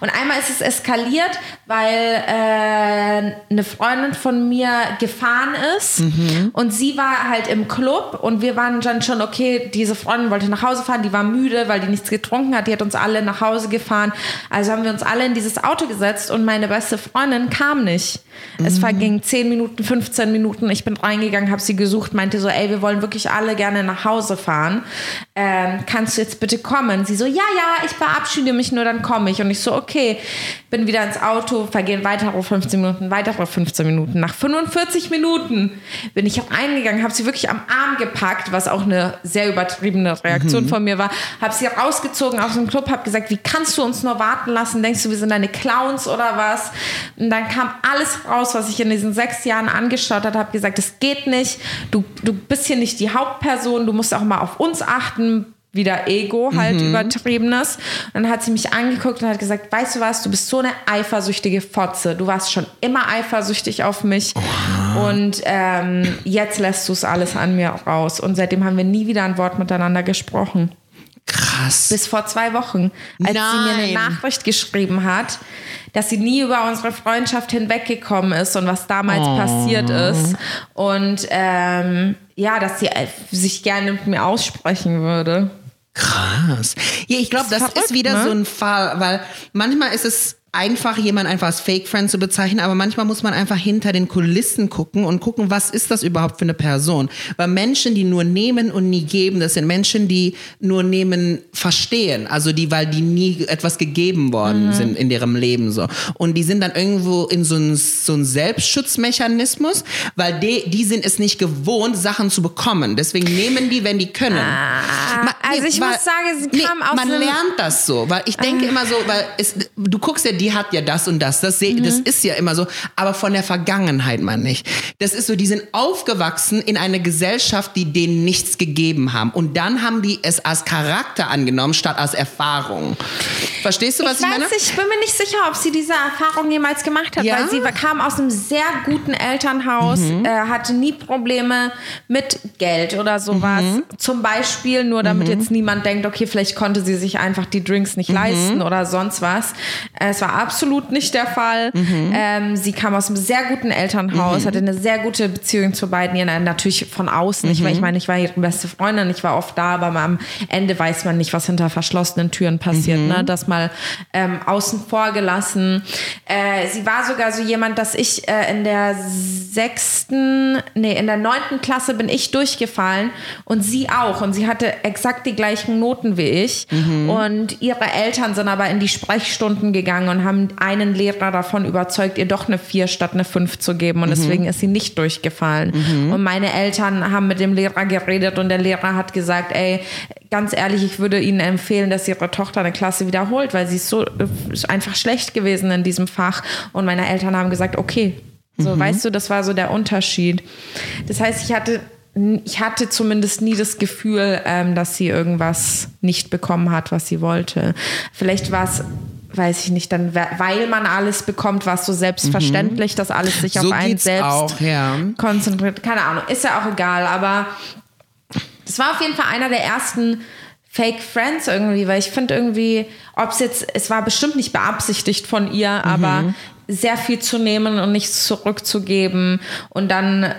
Und einmal ist es eskaliert, weil äh, eine Freundin von mir gefahren ist mhm. und sie war halt im Club und wir waren dann schon, okay, diese Freundin wollte nach Hause fahren, die war müde, weil die nichts getrunken hat, die hat uns alle nach Hause gefahren. Also haben wir uns alle in dieses Auto gesetzt und meine beste Freundin kam nicht. Mhm. Es verging 10 Minuten, 15 Minuten. Ich bin reingegangen, habe sie gesucht, meinte so, ey, wir wollen wirklich alle gerne nach Hause fahren. Ähm, kannst du jetzt bitte kommen? Sie so, ja, ja, ich verabschiede mich nur, dann komme ich. Und ich so, okay, bin wieder ins Auto, vergehen weitere 15 Minuten, weitere 15 Minuten. Nach 45 Minuten bin ich reingegangen, habe sie wirklich am Arm gepackt, was auch eine sehr übertriebene Reaktion mhm. von mir war, habe sie rausgezogen aus dem Club, habe gesagt, wie kannst du uns nur warten lassen? Denkst du, wir sind deine Clowns oder was? Und dann kam alles raus, was ich in diesen sechs Jahren angeschaut habe, habe gesagt, es geht nicht, du, du bist hier nicht die Hauptperson, du musst auch mal auf uns achten, wieder Ego halt mhm. übertriebenes. Und dann hat sie mich angeguckt und hat gesagt, weißt du was, du bist so eine eifersüchtige Fotze. Du warst schon immer eifersüchtig auf mich. Oh. Und ähm, jetzt lässt du es alles an mir raus. Und seitdem haben wir nie wieder ein Wort miteinander gesprochen. Krass. Bis vor zwei Wochen, als Nein. sie mir eine Nachricht geschrieben hat, dass sie nie über unsere Freundschaft hinweggekommen ist und was damals oh. passiert ist. Und ähm, ja, dass sie sich gerne mit mir aussprechen würde. Krass. Ja, ich glaube, das, das ist wieder ne? so ein Fall, weil manchmal ist es einfach jemand einfach als Fake Friend zu bezeichnen, aber manchmal muss man einfach hinter den Kulissen gucken und gucken, was ist das überhaupt für eine Person? Weil Menschen, die nur nehmen und nie geben, das sind Menschen, die nur nehmen verstehen, also die, weil die nie etwas gegeben worden mhm. sind in ihrem Leben so. Und die sind dann irgendwo in so einem so ein Selbstschutzmechanismus, weil die, die sind es nicht gewohnt, Sachen zu bekommen. Deswegen nehmen die, wenn die können. Ah, also ich weil, muss sagen, sie kam nee, aus Man lernt das so, weil ich denke ah. immer so, weil es, du guckst ja die hat ja das und das. Das, mhm. das ist ja immer so. Aber von der Vergangenheit man nicht. Das ist so, die sind aufgewachsen in einer Gesellschaft, die denen nichts gegeben haben. Und dann haben die es als Charakter angenommen, statt als Erfahrung. Verstehst du, was ich, ich meine? Ich bin mir nicht sicher, ob sie diese Erfahrung jemals gemacht hat, ja? weil sie kam aus einem sehr guten Elternhaus, mhm. äh, hatte nie Probleme mit Geld oder sowas. Mhm. Zum Beispiel, nur damit mhm. Jetzt niemand denkt, okay, vielleicht konnte sie sich einfach die Drinks nicht mhm. leisten oder sonst was. Es war absolut nicht der Fall. Mhm. Ähm, sie kam aus einem sehr guten Elternhaus, mhm. hatte eine sehr gute Beziehung zu beiden. Ja, natürlich von außen. Mhm. Ich, ich meine, ich war ihre beste Freundin, ich war oft da, aber am Ende weiß man nicht, was hinter verschlossenen Türen passiert. Mhm. Ne? Das mal ähm, außen vor gelassen. Äh, sie war sogar so jemand, dass ich äh, in der sechsten, nee, in der neunten Klasse bin ich durchgefallen und sie auch. Und sie hatte exakt die gleichen Noten wie ich. Mhm. Und ihre Eltern sind aber in die Sprechstunden gegangen und haben einen Lehrer davon überzeugt, ihr doch eine 4 statt eine 5 zu geben. Und mhm. deswegen ist sie nicht durchgefallen. Mhm. Und meine Eltern haben mit dem Lehrer geredet und der Lehrer hat gesagt, ey, ganz ehrlich, ich würde Ihnen empfehlen, dass Ihre Tochter eine Klasse wiederholt, weil sie ist so ist einfach schlecht gewesen in diesem Fach. Und meine Eltern haben gesagt, okay. So, mhm. weißt du, das war so der Unterschied. Das heißt, ich hatte ich hatte zumindest nie das Gefühl, ähm, dass sie irgendwas nicht bekommen hat, was sie wollte. Vielleicht war es weiß ich nicht, dann weil man alles bekommt, war es so selbstverständlich, mhm. dass alles sich so auf einen selbst auch, ja. konzentriert. Keine Ahnung, ist ja auch egal, aber es war auf jeden Fall einer der ersten Fake Friends irgendwie, weil ich finde irgendwie, ob es jetzt, es war bestimmt nicht beabsichtigt von ihr, mhm. aber sehr viel zu nehmen und nichts zurückzugeben und dann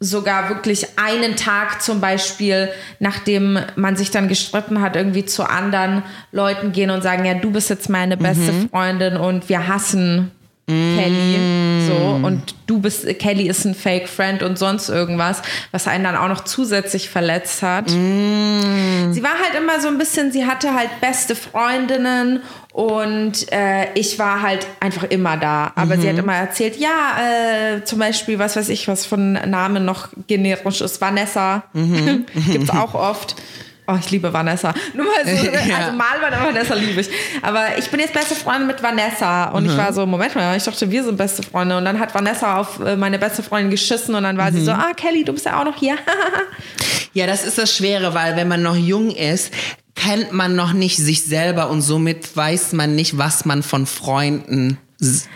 sogar wirklich einen Tag zum Beispiel, nachdem man sich dann gestritten hat, irgendwie zu anderen Leuten gehen und sagen, ja, du bist jetzt meine beste mhm. Freundin und wir hassen Kelly. So, und du bist, Kelly ist ein Fake Friend und sonst irgendwas, was einen dann auch noch zusätzlich verletzt hat. Mm. Sie war halt immer so ein bisschen, sie hatte halt beste Freundinnen und äh, ich war halt einfach immer da. Aber mhm. sie hat mhm. immer erzählt, ja, äh, zum Beispiel, was weiß ich, was von Namen noch generisch ist, Vanessa. Mhm. Gibt's auch oft. Oh, ich liebe Vanessa. Nur mal so, ja. also mal bei Vanessa liebe ich. Aber ich bin jetzt beste Freundin mit Vanessa. Und mhm. ich war so, Moment mal, ich dachte, wir sind beste Freunde. Und dann hat Vanessa auf äh, meine beste Freundin geschissen und dann war mhm. sie so, ah, Kelly, du bist ja auch noch hier. ja, das ist das Schwere, weil wenn man noch jung ist, kennt man noch nicht sich selber und somit weiß man nicht, was man von Freunden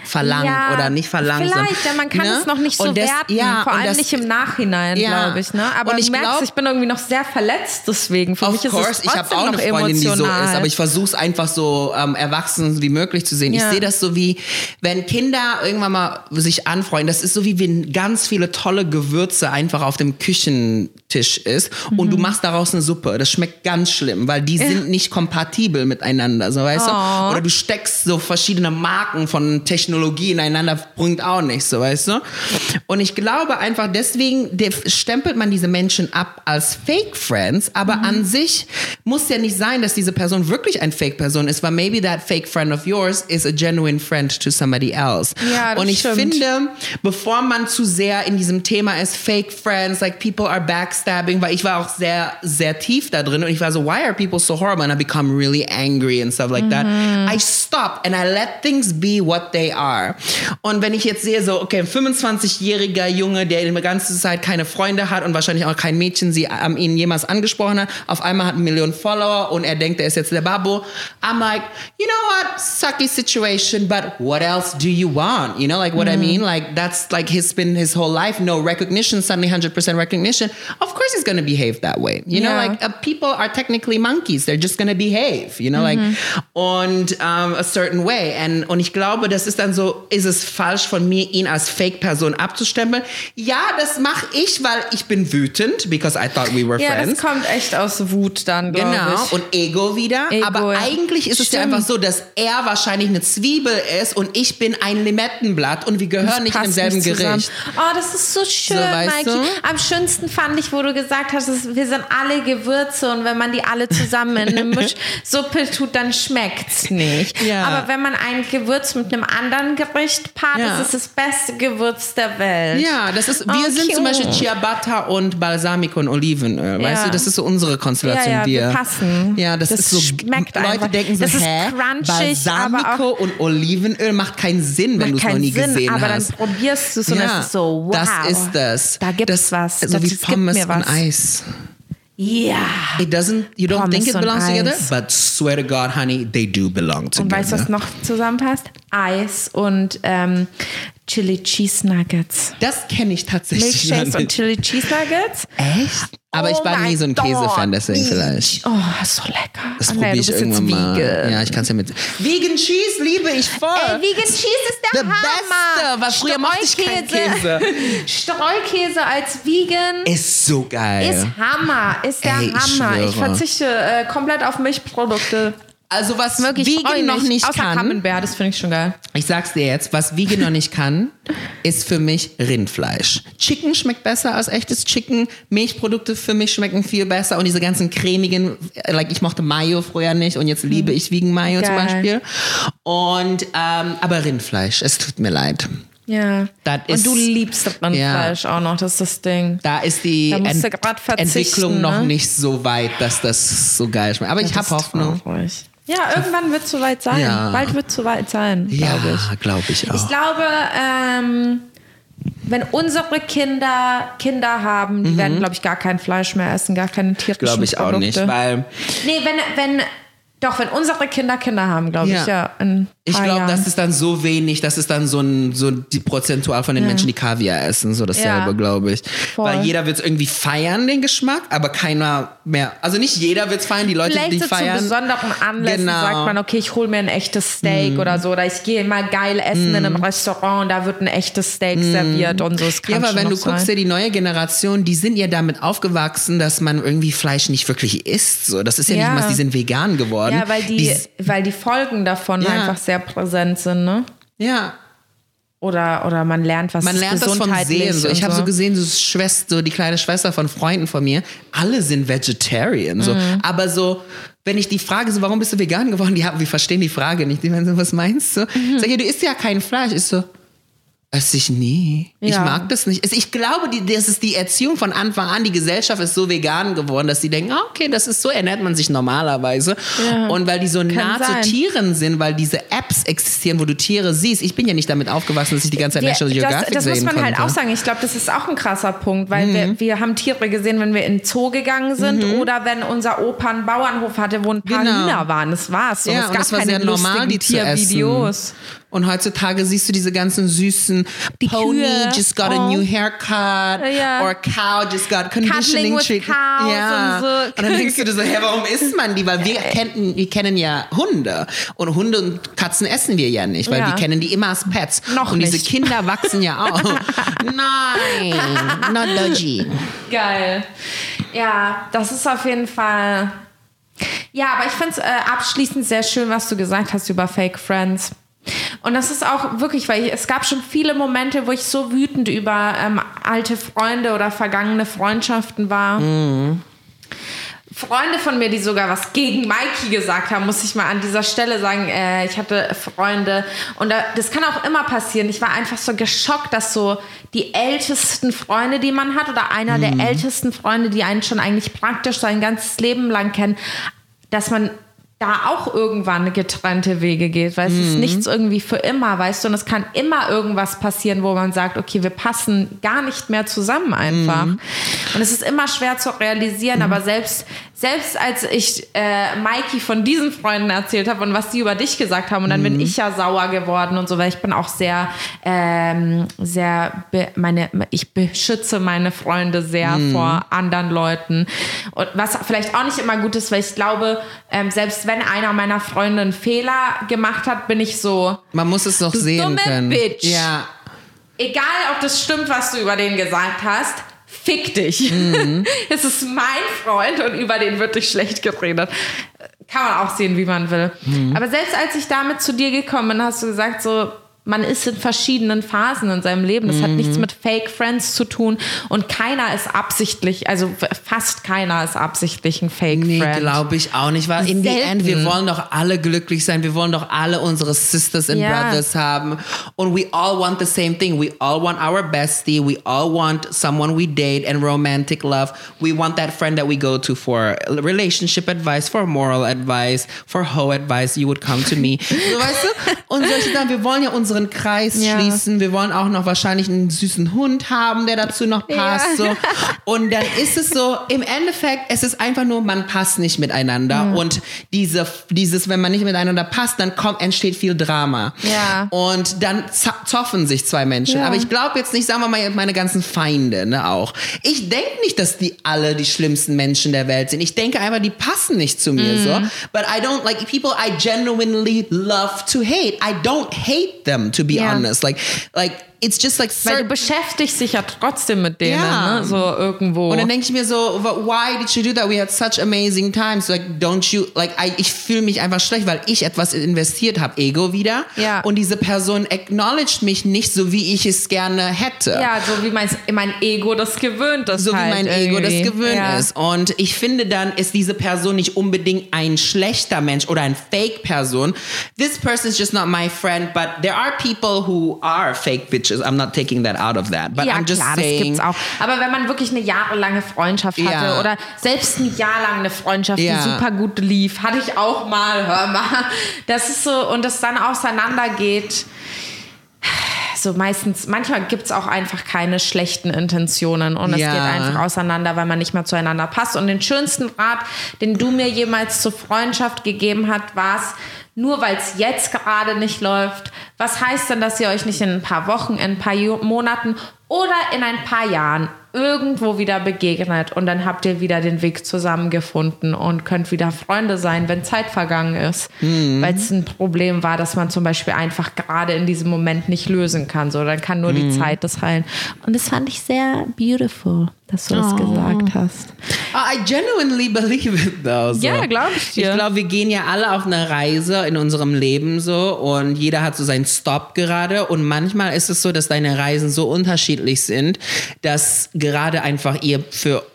verlangt ja, oder nicht verlangt. Vielleicht, ja, man kann ne? es noch nicht so das, werten, ja, vor allem das, nicht im Nachhinein, ja. glaube ich. Ne? Aber und ich merke, ich bin irgendwie noch sehr verletzt deswegen. Für mich ist course, es ich habe auch eine Freundin, emotional. die so ist, aber ich versuche es einfach so ähm, erwachsen wie möglich zu sehen. Ich sehe das so wie, wenn Kinder irgendwann mal sich anfreuen, das ist so wie wenn ganz viele tolle Gewürze einfach auf dem Küchentisch ist mhm. und du mhm. machst daraus eine Suppe. Das schmeckt ganz schlimm, weil die sind nicht kompatibel miteinander, so weißt oh. du? Oder du steckst so verschiedene Marken von Technologie ineinander bringt auch nicht, so weißt du. Und ich glaube einfach, deswegen stempelt man diese Menschen ab als Fake Friends, aber mhm. an sich muss ja nicht sein, dass diese Person wirklich ein Fake Person ist, weil maybe that fake friend of yours is a genuine friend to somebody else. Ja, Und ich stimmt. finde, bevor man zu sehr in diesem Thema ist, Fake Friends, like people are backstabbing, weil ich war auch sehr, sehr tief da drin und ich war so, why are people so horrible? And I become really angry and stuff like mhm. that. I stop and I let things be what what they are. Und wenn ich jetzt sehe, so, okay, ein 25-jähriger Junge, der die ganze Zeit keine Freunde hat und wahrscheinlich auch kein Mädchen sie ähm, ihn jemals angesprochen hat, auf einmal hat eine Million Follower und er denkt, er ist jetzt der Babo. I'm like, you know what, sucky situation, but what else do you want? You know, like what mm. I mean? Like that's like he's been his whole life, no recognition, suddenly 100% recognition. Of course he's gonna behave that way. You yeah. know, like uh, people are technically monkeys. They're just gonna behave, you know, mm -hmm. like, und um, a certain way. And, und ich glaube, das ist dann so, ist es falsch von mir, ihn als Fake-Person abzustempeln? Ja, das mache ich, weil ich bin wütend, because I thought we were ja, friends. das kommt echt aus Wut dann, glaube genau. ich. und Ego wieder. Ego, Aber eigentlich ist Stimmt. es ja einfach so, dass er wahrscheinlich eine Zwiebel ist und ich bin ein Limettenblatt und wir gehören nicht im selben Gericht. Oh, das ist so schön, so, Mikey. Du? Am schönsten fand ich, wo du gesagt hast, wir sind alle Gewürze und wenn man die alle zusammen in eine Mischsuppe tut, dann schmeckt es nicht. Ja. Aber wenn man ein Gewürz mit einem einem anderen Gericht paart, ja. das ist das beste Gewürz der Welt. Ja, das ist, wir oh, sind zum Beispiel Ciabatta und Balsamico und Olivenöl. Ja. Weißt du, das ist so unsere Konstellation. Ja, ja, wir passen. Ja, das, das ist so, schmeckt Leute einfach. denken so, das hä, Balsamico und Olivenöl macht keinen Sinn, wenn du es noch nie Sinn, gesehen aber hast. Aber dann probierst du es und ja, es ist so, wow. Das ist das. Da gibt es was. So das, wie Pommes und Eis. Yeah. It doesn't, you don't Pommes think it belongs together, but swear to God, honey, they do belong together. Und weißt du, was noch zusammenpasst? Eis und ähm, Chili Cheese Nuggets. Das kenne ich tatsächlich. Milkshakes und Chili Cheese Nuggets. Echt? Aber oh ich war nie so ein Käsefan, deswegen vielleicht. Oh, so lecker. Das oh, probiere ich irgendwann mal. Ja, ich kann es ja mit. Vegan Cheese liebe ich voll. Ey, Vegan Cheese ist der The Hammer. Beste. Was früher mochte ich keinen Käse. Streukäse als Vegan. Ist so geil. Ist Hammer. Ist der Ey, Hammer. Ich, ich verzichte äh, komplett auf Milchprodukte. Also was Wirklich Vegan noch nicht Außer kann. Camembert, das finde ich schon geil. Ich sag's dir jetzt, was Vegan noch nicht kann, ist für mich Rindfleisch. Chicken schmeckt besser als echtes Chicken. Milchprodukte für mich schmecken viel besser und diese ganzen cremigen, like ich mochte Mayo früher nicht und jetzt liebe ich Vegan Mayo geil. zum Beispiel. Und ähm, aber Rindfleisch, es tut mir leid. Ja. und du liebst Rindfleisch ja. auch noch, das ist das Ding. Da ist die da Ent Entwicklung ne? noch nicht so weit, dass das so geil schmeckt. Aber ja, ich habe Hoffnung. Traurig. Ja, irgendwann wird es soweit sein. Ja. Bald wird es soweit sein, glaube ja, ich. glaube ich auch. Ich glaube, ähm, wenn unsere Kinder Kinder haben, die mhm. werden, glaube ich, gar kein Fleisch mehr essen, gar keine tierischen Glaube ich Produkte. auch nicht, weil... Nee, wenn, wenn Doch, wenn unsere Kinder Kinder haben, glaube ich, ja. Ich glaube, das ist dann so wenig, das ist dann so ein so die prozentual von den Menschen, die Kaviar essen, so dasselbe, Ja. glaube ich. Voll. Weil jeder wird es irgendwie feiern, den Geschmack, aber keiner mehr. Also nicht jeder wird es feiern, die Leute, Vielleicht die so zu feiern. besonderen Anlässen Genau. Mhm. sagt man, okay, ich hole mir ein echtes Steak oder so. Oder ich gehe mal geil essen in einem Restaurant und da wird ein echtes Steak serviert und so. Mhm. Ja, aber wenn du noch guckst, sein. ja, die neue Generation, die sind ja damit aufgewachsen, dass man irgendwie Fleisch nicht wirklich isst. So, das ist ja, Ja. nicht was, die sind vegan geworden. Ja, weil die, weil die Folgen davon Ja. einfach sehr präsent sind, ne? ja, Oder, oder man lernt was man lernt das vom gesundheitlich Sehen. So. Ich habe so gesehen, so, Schwester, so die kleine Schwester von Freunden von mir, alle sind Vegetarian. So. Mhm. Aber so, wenn ich die frage, so, warum bist du vegan geworden? Die haben, wir verstehen die Frage nicht. Die meinen so, was meinst du? Mhm. Sag ich, du isst ja kein Fleisch. Ich so, esse ich nie. Ich Ja. mag das nicht. Also Ich glaube, die, das ist die Erziehung von Anfang an. Die Gesellschaft ist so vegan geworden, dass sie denken, ah, okay, das ist so ernährt man sich normalerweise. Ja. Und weil die so nah zu sein. Tieren sind, weil diese Apps existieren, wo du Tiere siehst. Ich bin ja nicht damit aufgewachsen, dass ich die ganze Zeit National das, Geographic das muss sehen man halt konnte. auch sagen. Ich glaube, das ist auch ein krasser Punkt, weil Mhm. wir, wir haben Tiere gesehen, wenn wir in den Zoo gegangen sind oder wenn unser Opa einen Bauernhof hatte, wo ein paar Genau. Hühner waren. Das war's. Und Ja, es gab das war keine sehr normal, die zu. Tiervideos. Und heutzutage siehst du diese ganzen süßen Die Pony Kühe. just got a Oh. new haircut Ja. or cow just got conditioning treatment. ja. und so. Und dann denkst du dir so, hä, warum isst man die? Weil wir kennen, wir kennen ja Hunde und Hunde und Katzen essen wir ja nicht, weil Ja. wir kennen die immer als Pets. Noch und diese nicht. Kinder wachsen ja auch. Nein, not dodgy. Geil. Ja, das ist auf jeden Fall. Ja, aber ich finde es äh, abschließend sehr schön, was du gesagt hast über Fake Friends. Und das ist auch wirklich, weil ich, es gab schon viele Momente, wo ich so wütend über ähm, alte Freunde oder vergangene Freundschaften war. Freunde von mir, die sogar was gegen Mikey gesagt haben, muss ich mal an dieser Stelle sagen. Äh, ich hatte Freunde und da, das kann auch immer passieren. Ich war einfach so geschockt, dass so die ältesten Freunde, die man hat, oder einer der ältesten Freunde, die einen schon eigentlich praktisch sein ganzes Leben lang kennen, dass man da auch irgendwann getrennte Wege geht, weil es ist nichts irgendwie für immer, weißt du, und es kann immer irgendwas passieren, wo man sagt, okay, wir passen gar nicht mehr zusammen einfach. Und es ist immer schwer zu realisieren, aber selbst, selbst als ich äh, Mikey von diesen Freunden erzählt habe und was die über dich gesagt haben, und dann bin ich ja sauer geworden und so, weil ich bin auch sehr, ähm, sehr, meine, ich beschütze meine Freunde sehr vor anderen Leuten. Und was vielleicht auch nicht immer gut ist, weil ich glaube, ähm, selbst wenn einer meiner Freunde einen Fehler gemacht hat, bin ich so, Man muss es doch sehen dumme können. Bitch. Ja. egal ob das stimmt, was du über den gesagt hast, fick dich. Es ist mein Freund und über den wird dich schlecht geredet. Kann man auch sehen, wie man will. Aber selbst als ich damit zu dir gekommen bin, hast du gesagt, so, man ist in verschiedenen Phasen in seinem Leben. Das hat nichts mit Fake Friends zu tun und keiner ist absichtlich, also fast keiner ist absichtlich ein Fake Nee, Friend. glaube ich auch nicht. Weil in the end, wir wollen doch alle glücklich sein. Wir wollen doch alle unsere Sisters and Ja. Brothers haben. Und we all want the same thing. We all want our bestie. We all want someone we date and romantic love. We want that friend that we go to for relationship advice, for moral advice, for hoe advice. You would come to me. So, weißt du? Und solche Sachen. Wir wollen ja unseren Kreis Ja. schließen. Wir wollen auch noch wahrscheinlich einen süßen Hund haben, der dazu noch passt. Ja. So. Und dann ist es so, im Endeffekt, es ist einfach nur, man passt nicht miteinander. Und diese, dieses, wenn man nicht miteinander passt, dann kommt, entsteht viel Drama. Ja. Und dann zoffen sich zwei Menschen. Ja. Aber ich glaube jetzt nicht, sagen wir mal, meine ganzen Feinde ne, auch. Ich denke nicht, dass die alle die schlimmsten Menschen der Welt sind. Ich denke einfach, die passen nicht zu mir. So. Mhm. But I don't, like, people I genuinely love to hate. I don't hate them, to be Ja. honest. Like, like, it's just like Weil du beschäftigst dich ja trotzdem mit denen, Ja. ne? so irgendwo. Und dann denke ich mir so, "But why did you do that? We had such amazing times. Like, don't you, like, I, ich fühle mich einfach schlecht, weil ich etwas investiert habe, Ego wieder. Ja. Und diese Person acknowledged mich nicht so, wie ich es gerne hätte. Ja, so wie mein, mein Ego das gewöhnt ist. So wie halt mein Ego das irgendwie. gewöhnt ja. ist. Und ich finde, dann ist diese Person nicht unbedingt ein schlechter Mensch oder ein Fake-Person. This person is just not my friend, but there are people who are fake bitches. I'm not taking that out of that. But ja, I'm just klar, das saying. gibt's auch. Aber wenn man wirklich eine jahrelange Freundschaft hatte Ja. oder selbst ein Jahr lang eine Freundschaft, Ja. die super gut lief, hatte ich auch mal, hör mal. Das ist so, und das dann auseinandergeht. also meistens, manchmal gibt es auch einfach keine schlechten Intentionen und es Ja. geht einfach auseinander, weil man nicht mehr zueinander passt. Und den schönsten Rat, den du mir jemals zur Freundschaft gegeben hast, war es, nur weil es jetzt gerade nicht läuft, was heißt denn, dass ihr euch nicht in ein paar Wochen, in ein paar Monaten oder in ein paar Jahren irgendwo wieder begegnet und dann habt ihr wieder den Weg zusammengefunden und könnt wieder Freunde sein, wenn Zeit vergangen ist. Weil es ein Problem war, dass man zum Beispiel einfach gerade in diesem Moment nicht lösen kann. So, dann kann nur die Zeit das heilen. Und das fand ich sehr beautiful, dass du das gesagt hast. I genuinely believe it though. So. Ja, glaub ich dir. Ich glaube, wir gehen ja alle auf eine Reise in unserem Leben so und jeder hat so seinen Stop gerade und manchmal ist es so, dass deine Reisen so unterschiedlich sind, dass gerade einfach ihr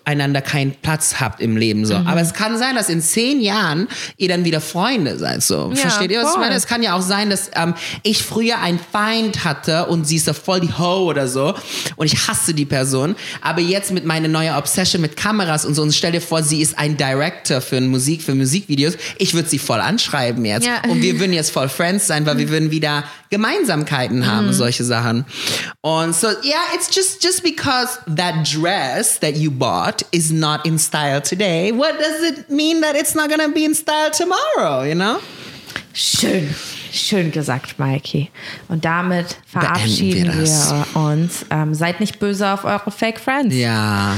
füreinander keinen Platz habt im Leben so. Mhm. Aber es kann sein, dass in zehn Jahren ihr dann wieder Freunde seid so. Ja, Versteht ihr, was ich meine? Es kann ja auch sein, dass ähm, ich früher einen Feind hatte und sie ist so voll die Ho oder so und ich hasse die Person. Aber jetzt mit meiner neuen Obsession mit Kameras und so und stell dir vor, sie ist ein Director für Musik, für Musikvideos. Ich würde sie voll anschreiben jetzt. Ja. Und wir würden jetzt voll Friends sein, weil wir würden wieder Gemeinsamkeiten haben, solche Sachen. Und so, yeah, it's just, just because that dress that you bought is not in style today, what does it mean that it's not gonna be in style tomorrow, you know? Schön. Schön gesagt, Mikey. Und damit verabschieden wir wir uns. Ähm, seid nicht böse auf eure Fake Friends. Ja.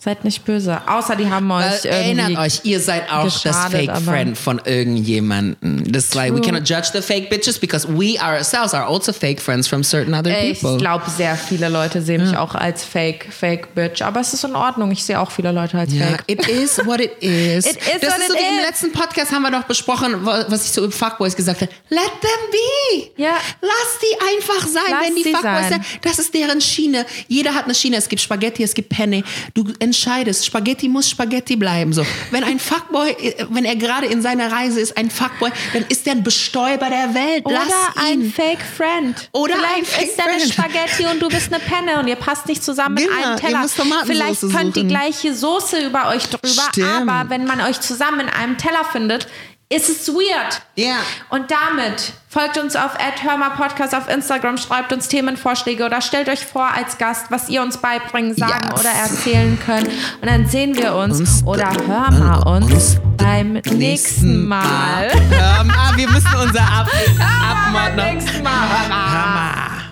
Seid nicht böse. Außer die haben Weil euch erinnert irgendwie euch, ihr seid auch das Fake Friend von irgendjemanden. Das ist like, we cannot judge the fake bitches because we ourselves are also fake friends from certain other Ich people. glaube, sehr viele Leute sehen mich auch als Fake, Fake Bitch. Aber es ist in Ordnung. Ich sehe auch viele Leute als Ja, Fake. it is what it is. It is das what ist so it wie im is. letzten Podcast haben wir doch besprochen, wa- was ich so über Fuckboys gesagt habe. Let them be. Ja. Lass die einfach sein. Lass Wenn die Fuckboys sein. das ist deren Schiene. Jeder hat eine Schiene. Es gibt Spaghetti, es gibt Penne. Du entscheidest. Spaghetti muss Spaghetti bleiben. So. Wenn ein Fuckboy, wenn er gerade in seiner Reise ist, ein Fuckboy, dann ist der ein Bestäuber der Welt. Oder Lass ein ihn. Fake Friend. Oder Vielleicht ein Fake ist er eine. Spaghetti und du bist eine Penne und ihr passt nicht zusammen Genau, in einem Teller. Vielleicht könnt suchen. gleiche Soße über euch drüber, Stimmt. aber wenn man euch zusammen in einem Teller findet, ist es weird. Ja. Und damit folgt uns auf Podcast auf Instagram, schreibt uns Themenvorschläge oder stellt euch vor als Gast, was ihr uns beibringen, sagen Yes. oder erzählen könnt. Und dann sehen wir uns, Uns- oder hören wir uns, uns beim nächsten Mal. Ähm, ah, wir müssen unser Ab Abmord noch. Beim nächsten Mal. Hör mal.